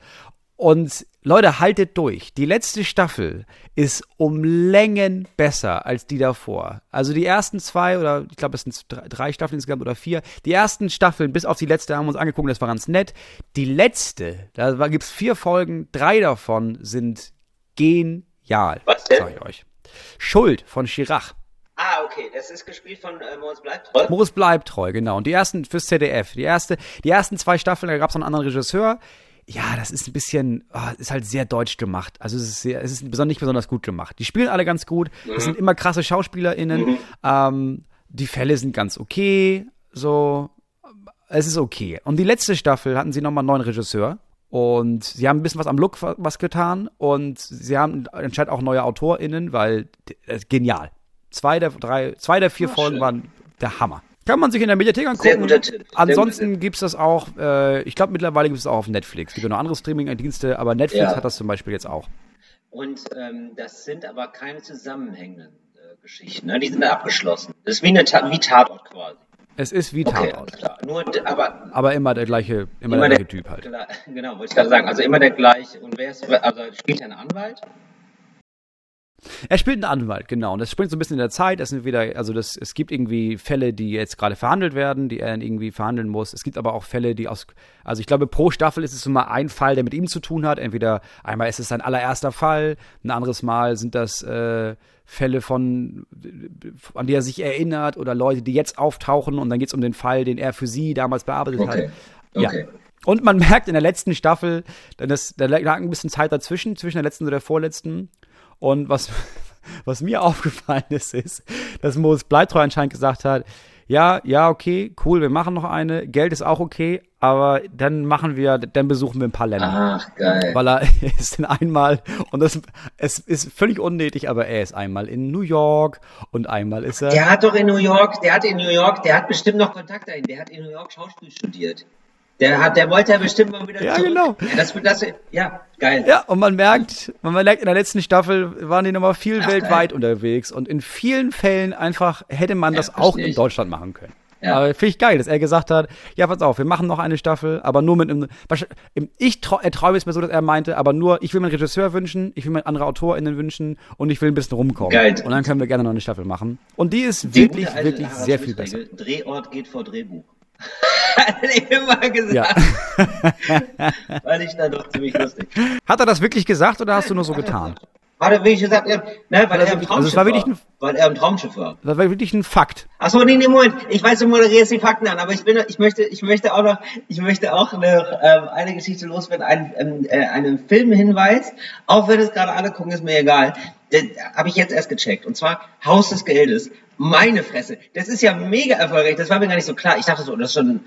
Speaker 3: Und Leute, haltet durch. Die letzte Staffel ist um Längen besser als die davor. Also die ersten zwei oder ich glaube es sind drei Staffeln insgesamt oder vier. Die ersten Staffeln bis auf die letzte haben wir uns angeguckt, das war ganz nett. Die letzte, da gibt es vier Folgen, drei davon sind genial.
Speaker 2: Was denn?
Speaker 3: Sag ich euch. Schuld von Chirac.
Speaker 2: Ah, okay. Das ist gespielt von äh, Moritz Bleibtreu.
Speaker 3: Moritz Bleibtreu, genau. Und die ersten fürs ZDF. Die erste, die ersten zwei Staffeln, da gab es noch einen anderen Regisseur ja, das ist ein bisschen, oh, ist halt sehr deutsch gemacht. Also es ist, sehr, es ist besonders, nicht besonders gut gemacht. Die spielen alle ganz gut. Mhm. Das sind immer krasse SchauspielerInnen. Mhm. Ähm, die Fälle sind ganz okay. So, es ist okay. Und die letzte Staffel hatten sie nochmal einen neuen Regisseur. Und sie haben ein bisschen was am Look was getan. Und sie haben anscheinend auch neue AutorInnen, weil äh, genial. Zwei der drei, zwei der vier Ach, Folgen schön. waren der Hammer. Kann man sich in der Mediathek angucken. Sehr guter Tipp. Ansonsten gibt es das auch, äh, ich glaube mittlerweile gibt es auch auf Netflix. Es gibt ja noch andere Streaming-Dienste, aber Netflix ja. hat das zum Beispiel jetzt auch.
Speaker 2: Und ähm, das sind aber keine zusammenhängenden äh, Geschichten, ne? die sind abgeschlossen. Das ist wie, eine Ta wie Tatort quasi.
Speaker 3: Es ist wie okay, Tatort.
Speaker 2: Nur, aber,
Speaker 3: aber immer der gleiche, immer, immer der gleiche Typ halt.
Speaker 2: Genau, wollte ich gerade sagen. Also immer der gleiche. Und wer ist, also spielt einen Anwalt?
Speaker 3: Er spielt einen Anwalt, genau. Und das springt so ein bisschen in der Zeit. Es sind wieder, also das, es gibt irgendwie Fälle, die jetzt gerade verhandelt werden, die er irgendwie verhandeln muss. Es gibt aber auch Fälle, die aus, also ich glaube, pro Staffel ist es immer ein Fall, der mit ihm zu tun hat. Entweder einmal ist es sein allererster Fall, ein anderes Mal sind das äh, Fälle von, an die er sich erinnert oder Leute, die jetzt auftauchen und dann geht es um den Fall, den er für sie damals bearbeitet
Speaker 2: Okay.
Speaker 3: hat. Ja.
Speaker 2: Okay.
Speaker 3: Und man merkt in der letzten Staffel, denn das, da lag ein bisschen Zeit dazwischen, zwischen der letzten und der vorletzten. Und was, was mir aufgefallen ist, ist, dass Moritz Bleibtreu anscheinend gesagt hat, ja, ja, okay, cool, wir machen noch eine, Geld ist auch okay, aber dann machen wir, dann besuchen wir ein paar Länder.
Speaker 2: Ach, geil.
Speaker 3: Weil er ist dann einmal, und das es ist völlig unnötig, aber er ist einmal in New York und einmal ist er.
Speaker 2: Der hat doch in New York, der hat in New York, der hat bestimmt noch Kontakt dahin. Der hat in New York Schauspiel studiert. Der hat, der wollte ja bestimmt mal wieder
Speaker 3: Ja,
Speaker 2: zurück.
Speaker 3: genau.
Speaker 2: Ja, das, das, ja, geil.
Speaker 3: Ja, und man merkt, man merkt, in der letzten Staffel waren die nochmal viel
Speaker 2: Ach,
Speaker 3: weltweit
Speaker 2: geil.
Speaker 3: unterwegs und in vielen Fällen einfach hätte man
Speaker 2: Ja,
Speaker 3: das auch in. Deutschland machen können.
Speaker 2: Ja.
Speaker 3: Aber finde ich geil, dass er gesagt hat, ja, pass auf, wir machen noch eine Staffel, aber nur mit einem, ich trau, er träume es mir so, dass er meinte, aber nur, ich will mir einen Regisseur wünschen, ich will mir andere AutorInnen wünschen und ich will ein bisschen rumkommen.
Speaker 2: Geil.
Speaker 3: Und dann können wir gerne noch eine Staffel machen. Und die ist
Speaker 2: Die
Speaker 3: wirklich, wirklich sehr viel besser.
Speaker 2: Drehort geht vor Drehbuch. Hat er immer gesagt.
Speaker 3: Ja.
Speaker 2: Fand ich dann doch ziemlich lustig.
Speaker 3: Hat er das wirklich gesagt oder hast du nur so getan?
Speaker 2: Hat er wirklich gesagt, ne, weil er im
Speaker 3: Also
Speaker 2: Traumschiff
Speaker 3: es war ein-
Speaker 2: Weil er im Traumschiff war.
Speaker 3: Das war wirklich ein Fakt.
Speaker 2: Achso, nee, nee, Moment. Ich weiß, du moderierst die Fakten an, aber ich bin, ich möchte, ich möchte auch noch, ich möchte auch noch ähm, eine Geschichte loswerden, einen, ähm, äh, einen Filmhinweis. Auch wenn es gerade alle gucken, ist mir egal. Habe ich jetzt erst gecheckt. Und zwar Haus des Geldes. Meine Fresse. Das ist ja mega erfolgreich. Das war mir gar nicht so klar. Ich dachte so, das ist schon.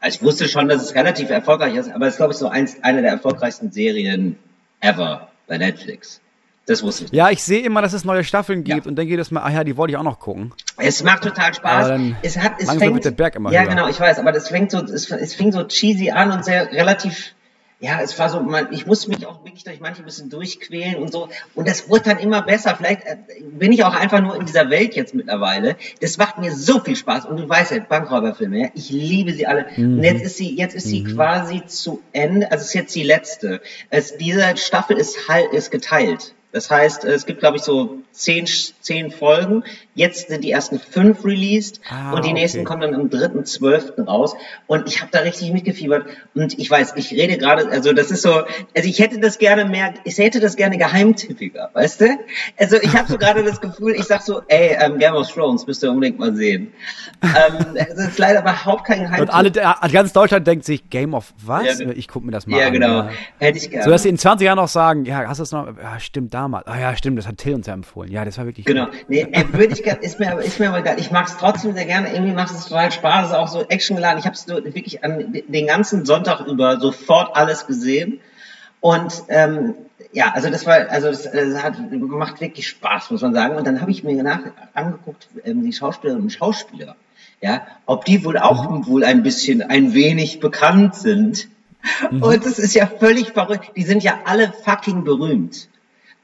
Speaker 2: Also ich wusste schon, dass es relativ erfolgreich ist, aber es ist, glaube ich, so eins, eine der erfolgreichsten Serien ever bei Netflix. Das wusste ich.
Speaker 3: Ja, ich sehe immer, dass es neue Staffeln gibt
Speaker 2: Ja.
Speaker 3: und denke jedes Mal, ah ja, die wollte ich auch noch gucken.
Speaker 2: Es macht total Spaß. Es hat, es
Speaker 3: langsam
Speaker 2: fängt,
Speaker 3: wird der Berg immer
Speaker 2: ja,
Speaker 3: höher.
Speaker 2: genau, ich weiß, aber das fängt so, es, es fing so cheesy an und sehr relativ, ja, es war so, man, ich musste mich auch wirklich durch manche ein bisschen durchquälen und so. Und das wurde dann immer besser. Vielleicht äh, bin ich auch einfach nur in dieser Welt jetzt mittlerweile. Das macht mir so viel Spaß. Und du weißt ja, Bankräuberfilme, ja, ich liebe sie alle.
Speaker 3: Mhm.
Speaker 2: Und jetzt ist sie, jetzt ist sie quasi zu Ende. Also es ist jetzt die letzte. Es, diese Staffel ist halt, ist geteilt. Das heißt, es gibt, glaube ich, so zehn, zehn Folgen. Jetzt sind die ersten fünf released
Speaker 3: Ah,
Speaker 2: und die
Speaker 3: okay.
Speaker 2: nächsten kommen dann am 3.12. raus. Und ich habe da richtig mitgefiebert. Und ich weiß, ich rede gerade, also das ist so, also ich hätte das gerne mehr, ich hätte das gerne geheimtippiger, weißt du? Also ich habe so gerade das Gefühl, ich sag so, ey, ähm, Game of Thrones müsst ihr unbedingt mal sehen. Ähm, es ist leider überhaupt kein Geheimtipp.
Speaker 3: Und alle, der- ganz Deutschland denkt sich, Game of was?
Speaker 2: Ja,
Speaker 3: ich guck mir das mal
Speaker 2: ja,
Speaker 3: an.
Speaker 2: genau.
Speaker 3: Ja.
Speaker 2: Hätte ich gerne.
Speaker 3: So dass sie in 20 Jahren noch sagen, ja, hast du es noch? Ja, stimmt, damals. Ah ja, stimmt, das hat Till uns ja empfohlen. Ja, das war wirklich
Speaker 2: Genau.
Speaker 3: gut.
Speaker 2: Nee, würde ich ist mir, aber- ist mir aber egal. Ich mag es trotzdem sehr gerne. Irgendwie macht es total Spaß. Es ist auch so actiongeladen. Ich habe es wirklich an, den ganzen Sonntag über sofort alles gesehen. Und ähm, ja, also das war, also das, das hat, macht wirklich Spaß, muss man sagen. Und dann habe ich mir nach, angeguckt, ähm, die Schauspielerinnen und Schauspieler, ja, ob die wohl auch
Speaker 3: Mhm.
Speaker 2: wohl ein bisschen, ein wenig bekannt sind.
Speaker 3: Mhm.
Speaker 2: Und das ist ja völlig verrückt. Die sind ja alle fucking berühmt.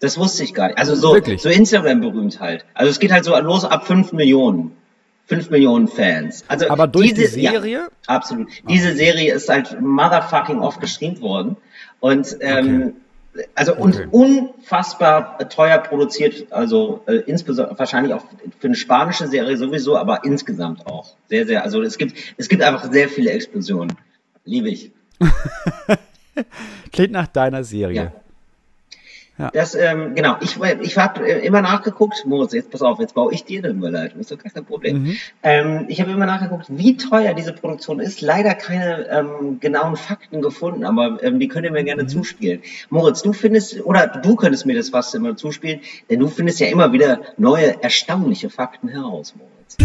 Speaker 2: Das wusste ich gar nicht. Also so,
Speaker 3: Wirklich?
Speaker 2: so Instagram berühmt halt. Also es geht halt so los ab 5 Millionen. 5 Millionen Fans. Also
Speaker 3: Aber durch
Speaker 2: diese,
Speaker 3: die Serie?
Speaker 2: Ja, absolut. Diese Serie ist halt motherfucking oft gestreamt worden. Und ähm, also und
Speaker 3: Okay.
Speaker 2: unfassbar teuer produziert, also äh, insbesondere wahrscheinlich auch für eine spanische Serie sowieso, aber insgesamt auch. Sehr, sehr, also es gibt, es gibt einfach sehr viele Explosionen. Liebe ich.
Speaker 3: Klingt nach deiner Serie.
Speaker 2: Ja. Das, ähm, genau, ich, ich habe äh, immer nachgeguckt, Moritz, jetzt pass auf, jetzt baue ich dir eine Überleitung, ist doch gar kein Problem.
Speaker 3: Mhm.
Speaker 2: Ähm, ich habe immer nachgeguckt, wie teuer diese Produktion ist. Leider keine ähm, genauen Fakten gefunden, aber ähm, die könnt ihr mir
Speaker 3: Mhm.
Speaker 2: gerne zuspielen. Moritz, du findest, oder du könntest mir das fast immer zuspielen, denn du findest ja immer wieder neue, erstaunliche Fakten heraus, Moritz.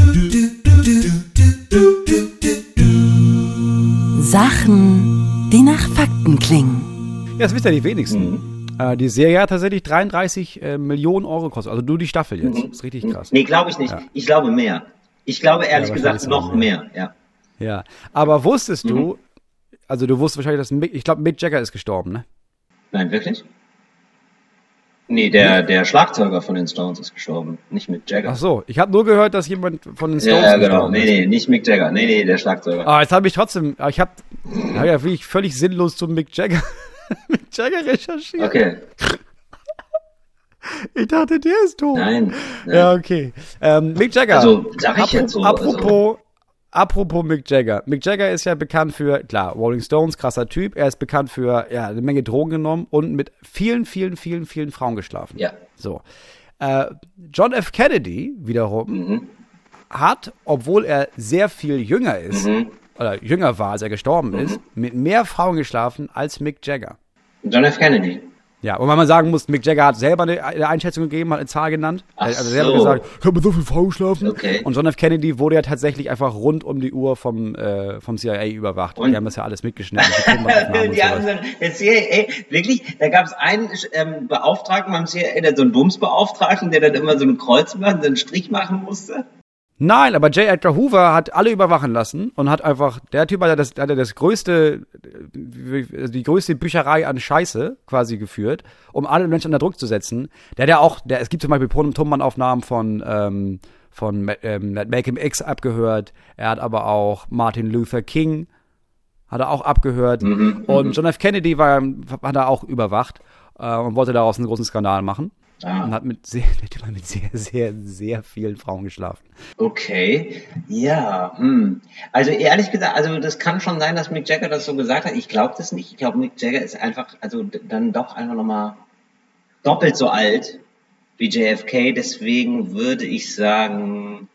Speaker 4: Sachen, die nach Fakten klingen.
Speaker 3: Ja, das wisst ja die wenigsten.
Speaker 2: Mhm.
Speaker 3: Äh, die Serie hat tatsächlich 33 äh, Millionen Euro gekostet. Also nur die Staffel jetzt. Das ist richtig krass.
Speaker 2: Nee, glaube ich nicht.
Speaker 3: Ja.
Speaker 2: Ich glaube mehr. Ich glaube ehrlich
Speaker 3: Ja,
Speaker 2: gesagt noch
Speaker 3: sogar
Speaker 2: mehr, ja.
Speaker 3: Ja. Aber wusstest
Speaker 2: Mhm.
Speaker 3: du, also du wusstest wahrscheinlich, dass Mick, ich glaube, Mick Jagger ist gestorben, ne?
Speaker 2: Nein, wirklich? Nee, der, der Schlagzeuger von den Stones ist gestorben, nicht Mick Jagger.
Speaker 3: Ach so, ich habe nur gehört, dass jemand von den
Speaker 2: ja,
Speaker 3: Stones
Speaker 2: ja, genau.
Speaker 3: gestorben
Speaker 2: Nee,
Speaker 3: ist.
Speaker 2: nee, nicht Mick Jagger. Nee, nee, der Schlagzeuger.
Speaker 3: Ah, jetzt habe ich trotzdem, ah, ich habe hab ja wirklich völlig sinnlos zum Mick Jagger, Mick Jagger recherchiert.
Speaker 2: Okay.
Speaker 3: Ich dachte, der ist tot.
Speaker 2: Nein. nein.
Speaker 3: Ja, okay. Ähm, Mick Jagger.
Speaker 2: Also, sag ich jetzt so.
Speaker 3: Apropos,
Speaker 2: Also,
Speaker 3: apropos Mick Jagger. Mick Jagger ist ja bekannt für, klar, Rolling Stones, krasser Typ. Er ist bekannt für, ja, eine Menge Drogen genommen und mit vielen, vielen, vielen, vielen Frauen geschlafen.
Speaker 2: ja.
Speaker 3: So. Äh, John F. Kennedy wiederum hat, obwohl er sehr viel jünger ist, oder jünger war, als er gestorben ist, mit mehr Frauen geschlafen als Mick Jagger.
Speaker 2: John F. Kennedy.
Speaker 3: Ja, und weil man sagen muss, Mick Jagger hat selber eine, eine Einschätzung gegeben, hat eine Zahl genannt.
Speaker 2: Ach
Speaker 3: er hat selber
Speaker 2: so.
Speaker 3: gesagt, ich habe mit so viel Frauen geschlafen.
Speaker 2: Okay.
Speaker 3: Und John F. Kennedy wurde ja tatsächlich einfach rund um die Uhr vom, äh, vom CIA überwacht.
Speaker 2: Und-
Speaker 3: die haben das ja alles mitgeschnitten. die
Speaker 2: haben so, der CIA, wirklich, da gab es einen ähm, Beauftragten beim CIA, der so einen Bumsbeauftragten, der dann immer so ein Kreuz machen, so einen Strich machen musste.
Speaker 3: Nein, aber J. Edgar Hoover hat alle überwachen lassen und hat einfach, der Typ hat ja das, hat ja das größte, äh, die größte Bücherei an Scheiße quasi geführt, um alle Menschen unter Druck zu setzen. Der hat ja auch, der, es gibt zum Beispiel Tonbandaufnahmen von, ähm, von ähm, Malcolm X abgehört. Er hat aber auch Martin Luther King hat er auch abgehört. und John F. Kennedy war, hat er auch überwacht äh, und wollte daraus einen großen Skandal machen. Und
Speaker 2: Ah,
Speaker 3: hat mit sehr, mit sehr, sehr, sehr vielen Frauen geschlafen.
Speaker 2: okay. Ja, hm. Also ehrlich gesagt, also das kann schon sein, dass Mick Jagger das so gesagt hat. Ich glaube das nicht. Ich glaube, Mick Jagger ist einfach, also dann doch einfach nochmal doppelt so alt wie JFK. Deswegen würde ich sagen,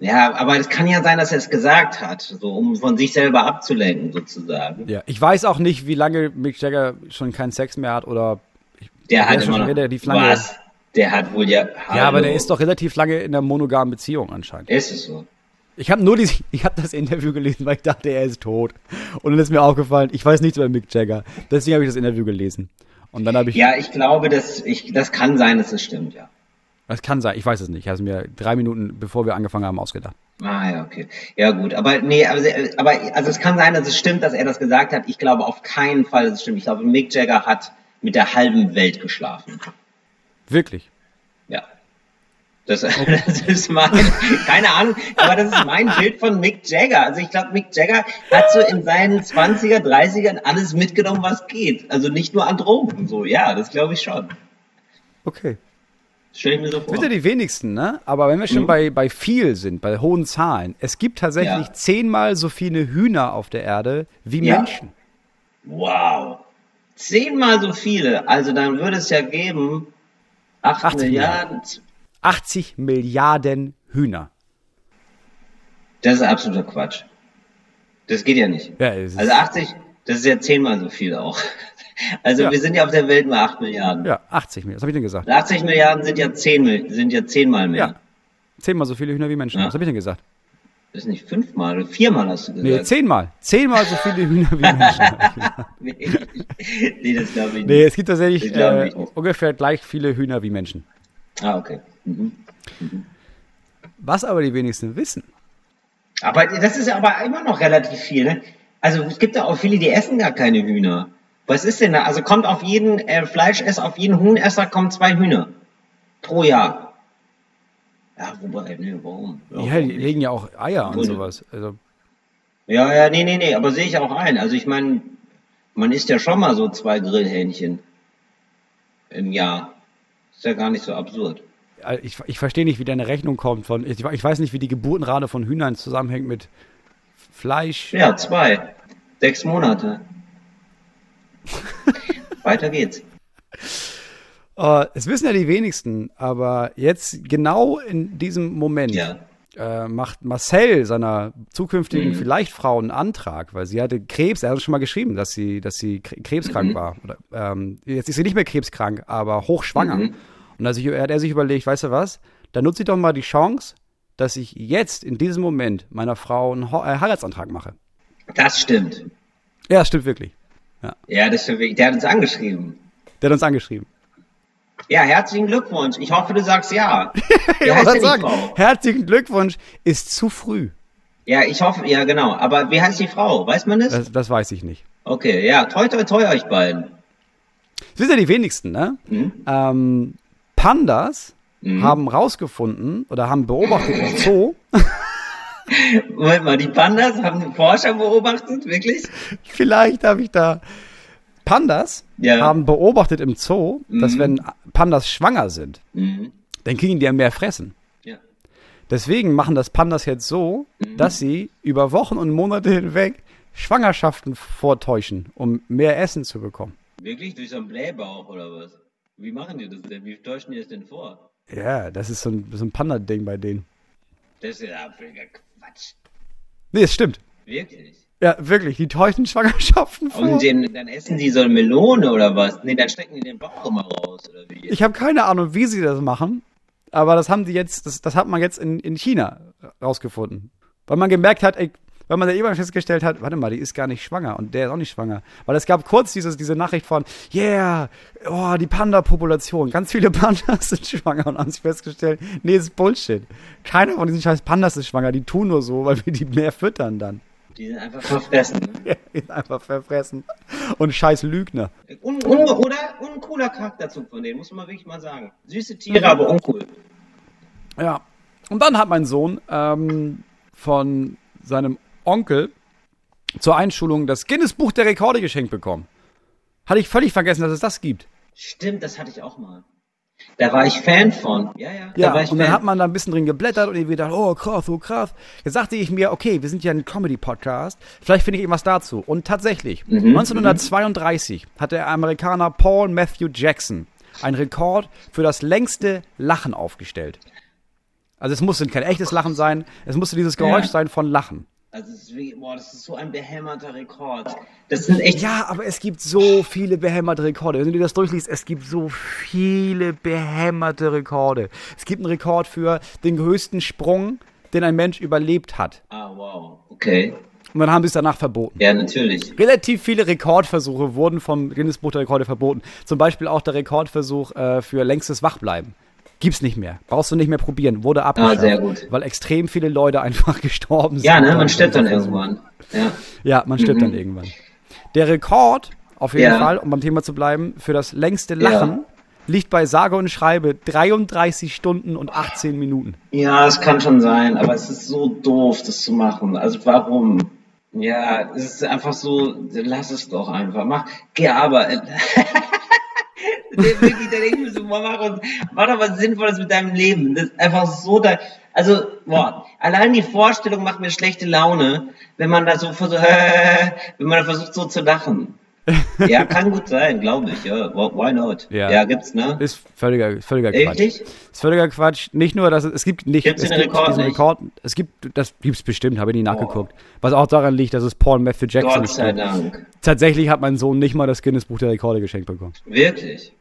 Speaker 2: ja, aber es kann ja sein, dass er es gesagt hat, so um von sich selber abzulenken, sozusagen.
Speaker 3: Ja, ich weiß auch nicht, wie lange Mick Jagger schon keinen Sex mehr hat oder.
Speaker 2: Der hat
Speaker 3: schon
Speaker 2: immer noch,
Speaker 3: relativ lange-
Speaker 2: was? Der hat wohl ja,
Speaker 3: Ja, aber der
Speaker 2: Hallo.
Speaker 3: ist doch relativ lange in einer monogamen Beziehung anscheinend.
Speaker 2: Ist es so?
Speaker 3: Ich habe nur die, ich habe das Interview gelesen, weil ich dachte, er ist tot. Und dann ist mir aufgefallen, ich weiß nichts über Mick Jagger. Deswegen habe ich das Interview gelesen. Und dann habe ich,
Speaker 2: Ja, ich glaube, dass ich, das kann sein, dass es stimmt, ja.
Speaker 3: das kann sein, ich weiß es nicht. Ich habe es mir drei Minuten, bevor wir angefangen haben, ausgedacht.
Speaker 2: Ah, ja, okay. Ja, gut. Aber nee, aber, aber also es kann sein, dass es stimmt, dass er das gesagt hat. Ich glaube auf keinen Fall, dass es stimmt. Ich glaube, Mick Jagger hat mit der halben Welt geschlafen.
Speaker 3: Wirklich.
Speaker 2: Ja. Das, das ist mein, keine Ahnung, aber das ist mein Bild von Mick Jagger. Also ich glaube, Mick Jagger hat so in seinen 20er, 30ern alles mitgenommen, was geht. Also nicht nur an Drogen. So, ja, das glaube ich schon.
Speaker 3: Okay.
Speaker 2: Das stelle ich mir so vor.
Speaker 3: Ja die wenigsten, ne? Aber wenn wir schon
Speaker 2: Mhm.
Speaker 3: bei, bei viel sind, bei hohen Zahlen, es gibt tatsächlich
Speaker 2: Ja.
Speaker 3: zehnmal so viele Hühner auf der Erde wie
Speaker 2: Ja.
Speaker 3: Menschen.
Speaker 2: Wow. Zehnmal so viele. Also dann würde es ja geben 8
Speaker 3: 80
Speaker 2: Milliarden.
Speaker 3: 80 Milliarden Hühner.
Speaker 2: Das ist absoluter Quatsch. Das geht ja nicht.
Speaker 3: Ja,
Speaker 2: Also 80, das ist ja zehnmal so viel auch. Also
Speaker 3: Ja.
Speaker 2: wir sind ja auf der Welt nur 8 Milliarden.
Speaker 3: ja 80 Milliarden. Was habe ich denn gesagt?
Speaker 2: 80 Milliarden sind ja 10, Mil- sind ja zehnmal mehr.
Speaker 3: Ja. Zehnmal so viele Hühner wie Menschen.
Speaker 2: Ja.
Speaker 3: Was habe ich denn gesagt?
Speaker 2: Das ist nicht fünfmal, oder viermal hast du
Speaker 3: Nee,
Speaker 2: gesagt.
Speaker 3: zehnmal. Zehnmal so viele Hühner wie Menschen.
Speaker 2: nee. nee, das glaube ich nicht.
Speaker 3: nee, es gibt tatsächlich äh, ungefähr gleich viele Hühner wie Menschen.
Speaker 2: Ah, okay. Mhm.
Speaker 3: Was aber die wenigsten wissen.
Speaker 2: Aber das ist ja aber immer noch relativ viel. Ne? Also es gibt ja auch viele, die essen gar keine Hühner. Was ist denn da? Also kommt auf jeden äh, Fleischesser, auf jeden Huhnesser kommen zwei Hühner pro Jahr. Ja, wobei, nee, warum?
Speaker 3: Ja,
Speaker 2: warum
Speaker 3: die legen ja auch Eier und sowas. Also,
Speaker 2: ja, ja, nee, nee, nee, aber sehe ich auch ein. Also ich meine, man isst ja schon mal so zwei Grillhähnchen im Jahr. Ist ja gar nicht so absurd.
Speaker 3: äh, ich, ich verstehe nicht, wie deine Rechnung kommt. Von, ich, ich weiß nicht, wie die Geburtenrate von Hühnern zusammenhängt mit Fleisch.
Speaker 2: Ja, zwei. Sechs Monate. Weiter geht's.
Speaker 3: Äh, es wissen ja die wenigsten, aber jetzt genau in diesem Moment
Speaker 2: Ja.
Speaker 3: äh, macht Marcel seiner zukünftigen
Speaker 2: Mhm.
Speaker 3: vielleicht Frau einen Antrag, weil sie hatte Krebs. Er hat schon mal geschrieben, dass sie, dass sie kre- krebskrank
Speaker 2: Mhm.
Speaker 3: war. Oder, ähm, jetzt ist sie nicht mehr krebskrank, aber hochschwanger.
Speaker 2: Mhm.
Speaker 3: Und sich, hat er sich überlegt, weißt du was? Dann nutze ich doch mal die Chance, dass ich jetzt in diesem Moment meiner Frau einen äh, Heiratsantrag mache.
Speaker 2: Das stimmt.
Speaker 3: Ja, das stimmt wirklich.
Speaker 2: Ja, das stimmt. wirklich. Der hat uns angeschrieben.
Speaker 3: Der hat uns angeschrieben.
Speaker 2: Ja, herzlichen Glückwunsch. Ich hoffe, du sagst ja. Denn die
Speaker 3: sagen,
Speaker 2: Frau?
Speaker 3: herzlichen Glückwunsch ist zu früh.
Speaker 2: Ja, ich hoffe, ja, genau. Aber wie heißt die Frau? Weiß man das?
Speaker 3: Das, das weiß ich nicht.
Speaker 2: Okay, ja, toi, toi, toi euch beiden.
Speaker 3: Das sind ja die wenigsten, ne?
Speaker 2: Mhm.
Speaker 3: Ähm, Pandas
Speaker 2: Mhm.
Speaker 3: haben rausgefunden oder haben beobachtet im Zoo,
Speaker 2: Moment mal, die Pandas haben den Forscher beobachtet, wirklich?
Speaker 3: vielleicht habe ich da Pandas
Speaker 2: Ja.
Speaker 3: haben beobachtet im Zoo, dass
Speaker 2: Mhm.
Speaker 3: wenn Pandas schwanger sind,
Speaker 2: Mhm.
Speaker 3: dann kriegen die ja mehr fressen.
Speaker 2: Ja.
Speaker 3: Deswegen machen das Pandas jetzt so,
Speaker 2: Mhm.
Speaker 3: dass sie über Wochen und Monate hinweg Schwangerschaften vortäuschen, um mehr Essen zu bekommen.
Speaker 2: Wirklich? Durch so einen Blähbauch oder was? Wie machen die das denn? Wie täuschen die das denn vor?
Speaker 3: Ja, das ist so ein, so ein Panda-Ding bei denen.
Speaker 2: Das ist ja völliger Quatsch.
Speaker 3: Nee, es stimmt.
Speaker 2: Wirklich?
Speaker 3: Ja, wirklich, die täuschen Schwangerschaften vor.
Speaker 2: Und den, dann essen die so eine Melone oder was? Nee, dann stecken die den Bauch immer raus, oder wie?
Speaker 3: Ich habe keine Ahnung, wie sie das machen, aber das haben die jetzt, das, das hat man jetzt in, in China rausgefunden. Weil man gemerkt hat, ey, weil man da irgendwann festgestellt hat, warte mal, die ist gar nicht schwanger und der ist auch nicht schwanger. Weil es gab kurz dieses, diese Nachricht von, yeah, oh, die Panda-Population, ganz viele Pandas sind schwanger und haben sich festgestellt, nee, das ist Bullshit. Keiner von diesen scheiß Pandas ist schwanger, die tun nur so, weil wir die mehr füttern dann.
Speaker 2: Die sind einfach verfressen. Ne?
Speaker 3: Die sind einfach verfressen. Und scheiß Lügner.
Speaker 2: Un, un, oder un cooler Charakterzug von denen, muss man wirklich mal sagen. Süße Tiere, aber uncool.
Speaker 3: Ja. Und dann hat mein Sohn ähm, von seinem Onkel zur Einschulung das Guinness Buch der Rekorde geschenkt bekommen. Hatte ich völlig vergessen, dass es das gibt.
Speaker 2: Stimmt, das hatte ich auch mal. Da war ich Fan von. Ja, ja.
Speaker 3: Ja,
Speaker 2: da war ich
Speaker 3: und dann
Speaker 2: Fan.
Speaker 3: hat man da ein bisschen drin geblättert und irgendwie gedacht, oh krass, oh krass. Jetzt sagte ich mir, okay, wir sind ja ein Comedy-Podcast, vielleicht finde ich irgendwas dazu. Und tatsächlich,
Speaker 2: Mhm,
Speaker 3: 1932 hat der Amerikaner Paul Matthew Jackson einen Rekord für das längste Lachen aufgestellt. Also es musste kein echtes Lachen sein, es musste dieses Geräusch
Speaker 2: Ja.
Speaker 3: sein von Lachen.
Speaker 2: Also, es ist wie, boah, das ist so ein behämmerter Rekord. Das sind echt.
Speaker 3: Ja, aber es gibt so viele behämmerte Rekorde. Wenn du dir das durchliest, es gibt so viele behämmerte Rekorde. Es gibt einen Rekord für den höchsten Sprung, den ein Mensch überlebt hat.
Speaker 2: Ah, wow. Okay.
Speaker 3: Und dann haben sie es danach verboten.
Speaker 2: Ja, natürlich.
Speaker 3: Relativ viele Rekordversuche wurden vom Guinness Buch der Rekorde verboten. Zum Beispiel auch der Rekordversuch äh, für längstes Wachbleiben. Gibt's nicht mehr. Brauchst du nicht mehr probieren. Wurde abgeschafft.
Speaker 2: Ah, sehr gut.
Speaker 3: Weil extrem viele Leute einfach gestorben sind.
Speaker 2: Ja, ne, man stirbt dann irgendwann. Ja.
Speaker 3: Ja, man stirbt dann irgendwann. Der Rekord, auf jeden
Speaker 2: Ja.
Speaker 3: Fall, um beim Thema zu bleiben, für das längste Lachen liegt bei sage und schreibe 33 Stunden und 18 Minuten.
Speaker 2: Ja, es kann schon sein, aber es ist so doof, das zu machen. Also warum? Ja, es ist einfach so, lass es doch einfach. Mach, geh arbeiten. Wirklich, der denkt mir so, uns, mach doch was Sinnvolles mit deinem Leben. Das ist einfach so da. Also, boah, allein die Vorstellung macht mir schlechte Laune, wenn man da so versucht, wenn man da versucht so zu lachen. Ja, kann gut sein, glaube ich, ja. Why not?
Speaker 3: Ja.
Speaker 2: Ja, gibt's, ne?
Speaker 3: Ist völliger, völliger Quatsch.
Speaker 2: Ehrlich?
Speaker 3: Ist völliger Quatsch. Nicht nur, dass es, es gibt nicht,
Speaker 2: Gibt's
Speaker 3: es
Speaker 2: den
Speaker 3: gibt
Speaker 2: Rekord nicht?
Speaker 3: Rekord, es gibt, das gibt's bestimmt, habe ich nie nachgeguckt. Was auch daran liegt, dass es Paul Matthew Jackson
Speaker 2: Gott sei
Speaker 3: steht.
Speaker 2: Dank.
Speaker 3: Tatsächlich hat mein Sohn nicht mal das Guinness Buch der Rekorde geschenkt bekommen.
Speaker 2: Wirklich?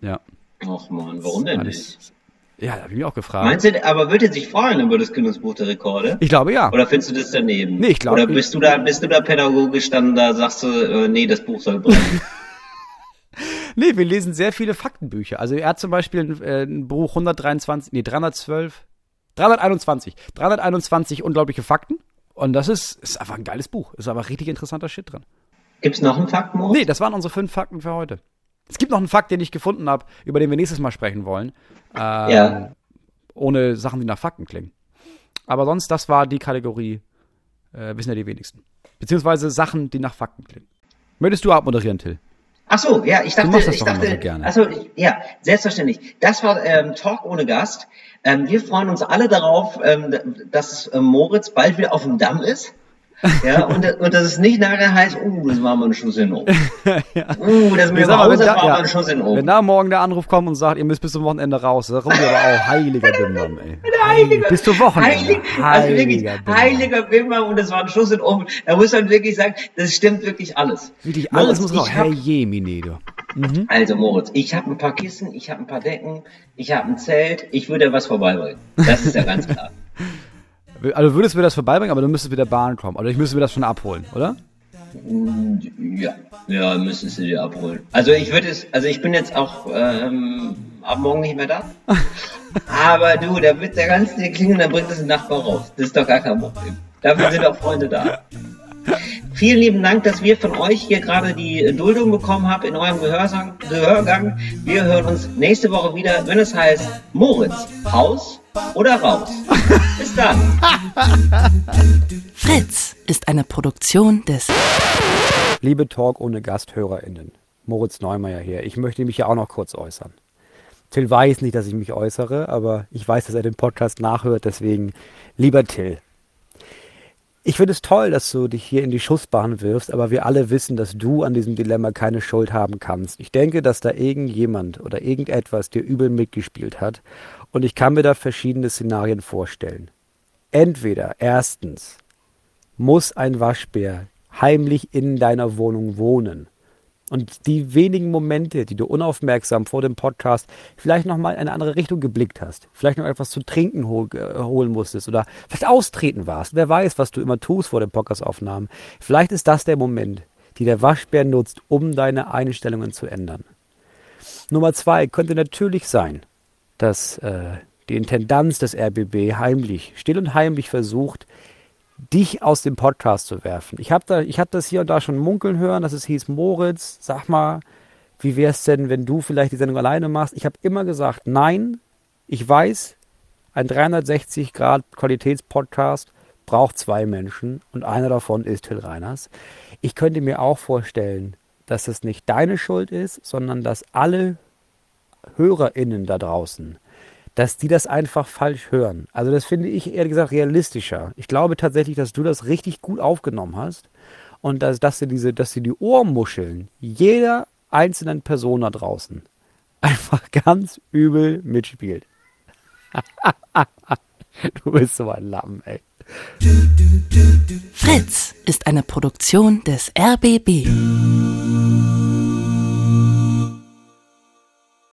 Speaker 3: Ja.
Speaker 2: Och man, warum denn nicht?
Speaker 3: Ja, da habe ich mich auch gefragt.
Speaker 2: Meinst du, aber würde sich freuen über das Guinness Buch der Rekorde?
Speaker 3: ich glaube ja.
Speaker 2: Oder findest du das daneben?
Speaker 3: Nee, ich glaub-
Speaker 2: Oder bist du da, bist du da pädagogisch dann, da sagst du, äh, nee, das Buch soll brennen?
Speaker 3: Nee, wir lesen sehr viele Faktenbücher. Also er hat zum Beispiel ein, äh, ein Buch 123, nee, 312, 321, 321 unglaubliche Fakten. Und das ist, ist einfach ein geiles Buch. Ist aber richtig interessanter Shit drin.
Speaker 2: Gibt's noch einen Fakt, Moritz?
Speaker 3: Nee, das waren unsere fünf Fakten für heute. Es gibt noch einen Fakt, den ich gefunden habe, über den wir nächstes Mal sprechen wollen. Ähm,
Speaker 2: Ja.
Speaker 3: Ohne Sachen, die nach Fakten klingen. Aber sonst, das war die Kategorie, äh, wissen ja die wenigsten. Beziehungsweise Sachen, die nach Fakten klingen. Möchtest du abmoderieren, Till?
Speaker 2: Ach so, ja, ich dachte, ich dachte,
Speaker 3: so gerne.
Speaker 2: Ach so, ich, ja, selbstverständlich. Das war ähm, Talk ohne Gast. Ähm, wir freuen uns alle darauf, ähm, dass äh, Moritz bald wieder auf dem Damm ist. Ja, und, und dass es nicht nachher heißt, uh, das war mal ein Schuss in den Ofen. Uh, das mit
Speaker 3: Ich
Speaker 2: dem
Speaker 3: sag mal,
Speaker 2: Hause
Speaker 3: wenn, da,
Speaker 2: war mal
Speaker 3: ja,
Speaker 2: ein Schuss in den
Speaker 3: wenn
Speaker 2: Ofen.
Speaker 3: da morgen der Anruf kommt und sagt, ihr müsst bis zum Wochenende raus, da rufen wir aber auch heiliger Bimbam, ey.
Speaker 2: Heiliger,
Speaker 3: Bis zum Wochenende.
Speaker 2: Heilig, also wirklich,
Speaker 3: Heiliger Bimbam.
Speaker 2: heiliger und das war ein Schuss in den Ofen. Da muss man wirklich sagen, das stimmt wirklich alles.
Speaker 3: Wirklich alles
Speaker 2: Moritz,
Speaker 3: muss raus. Hey, je, du.
Speaker 2: Also Moritz, ich habe ein paar Kissen, ich habe ein paar Decken, ich habe ein Zelt, ich würde was vorbeibringen. Das ist ja ganz klar.
Speaker 3: Also würdest du mir das vorbeibringen, aber du müsstest mit der Bahn kommen. Oder ich müsste mir das schon abholen, oder?
Speaker 2: Ja, ja, müsstest du dir abholen. Also ich würde es, also ich bin jetzt auch ähm, ab morgen nicht mehr da. Aber du, da wird der ganze Ding klingeln, dann bringt es ein Nachbar raus. Das ist doch gar kein Problem. Dafür sind auch Freunde da. Vielen lieben Dank, dass wir von euch hier gerade die Duldung bekommen haben in eurem Gehörsang, Gehörgang. Wir hören uns nächste Woche wieder, wenn es heißt Moritz, Haus oder raus. Bis dann.
Speaker 4: Fritz ist eine Produktion des
Speaker 3: Liebe Talk ohne GasthörerInnen. Moritz Neumeier hier. Ich möchte mich ja auch noch kurz äußern. Till weiß nicht, dass ich mich äußere, aber ich weiß, dass er den Podcast nachhört, deswegen lieber Till. Ich finde es toll, dass du dich hier in die Schussbahn wirfst, aber wir alle wissen, dass du an diesem Dilemma keine Schuld haben kannst. Ich denke, dass da irgendjemand oder irgendetwas dir übel mitgespielt hat und ich kann mir da verschiedene Szenarien vorstellen. Entweder erstens muss ein Waschbär heimlich in deiner Wohnung wohnen und die wenigen Momente, die du unaufmerksam vor dem Podcast vielleicht nochmal in eine andere Richtung geblickt hast, vielleicht noch etwas zu trinken hol äh, holen musstest oder vielleicht austreten warst, wer weiß, was du immer tust vor den Podcastaufnahmen, vielleicht ist das der Moment, die der Waschbär nutzt, um deine Einstellungen zu ändern. Nummer zwei könnte natürlich sein, dass äh, die Intendanz des RBB heimlich, still und heimlich versucht, dich aus dem Podcast zu werfen. Ich habe da, ich das hier und da schon munkeln hören, dass es hieß, Moritz, sag mal, wie wäre es denn, wenn du vielleicht die Sendung alleine machst? Ich habe immer gesagt, nein, ich weiß, ein 360 Grad Qualitätspodcast braucht zwei Menschen und einer davon ist Till Reiners. Ich könnte mir auch vorstellen, dass es nicht deine Schuld ist, sondern dass alle HörerInnen da draußen dass die das einfach falsch hören. Also das finde ich ehrlich gesagt realistischer. Ich glaube tatsächlich, dass du das richtig gut aufgenommen hast und dass, dass, sie, diese, dass sie die Ohrmuscheln jeder einzelnen Person da draußen einfach ganz übel mitspielt. du bist so ein Lamm, ey.
Speaker 4: Fritz ist eine Produktion des RBB.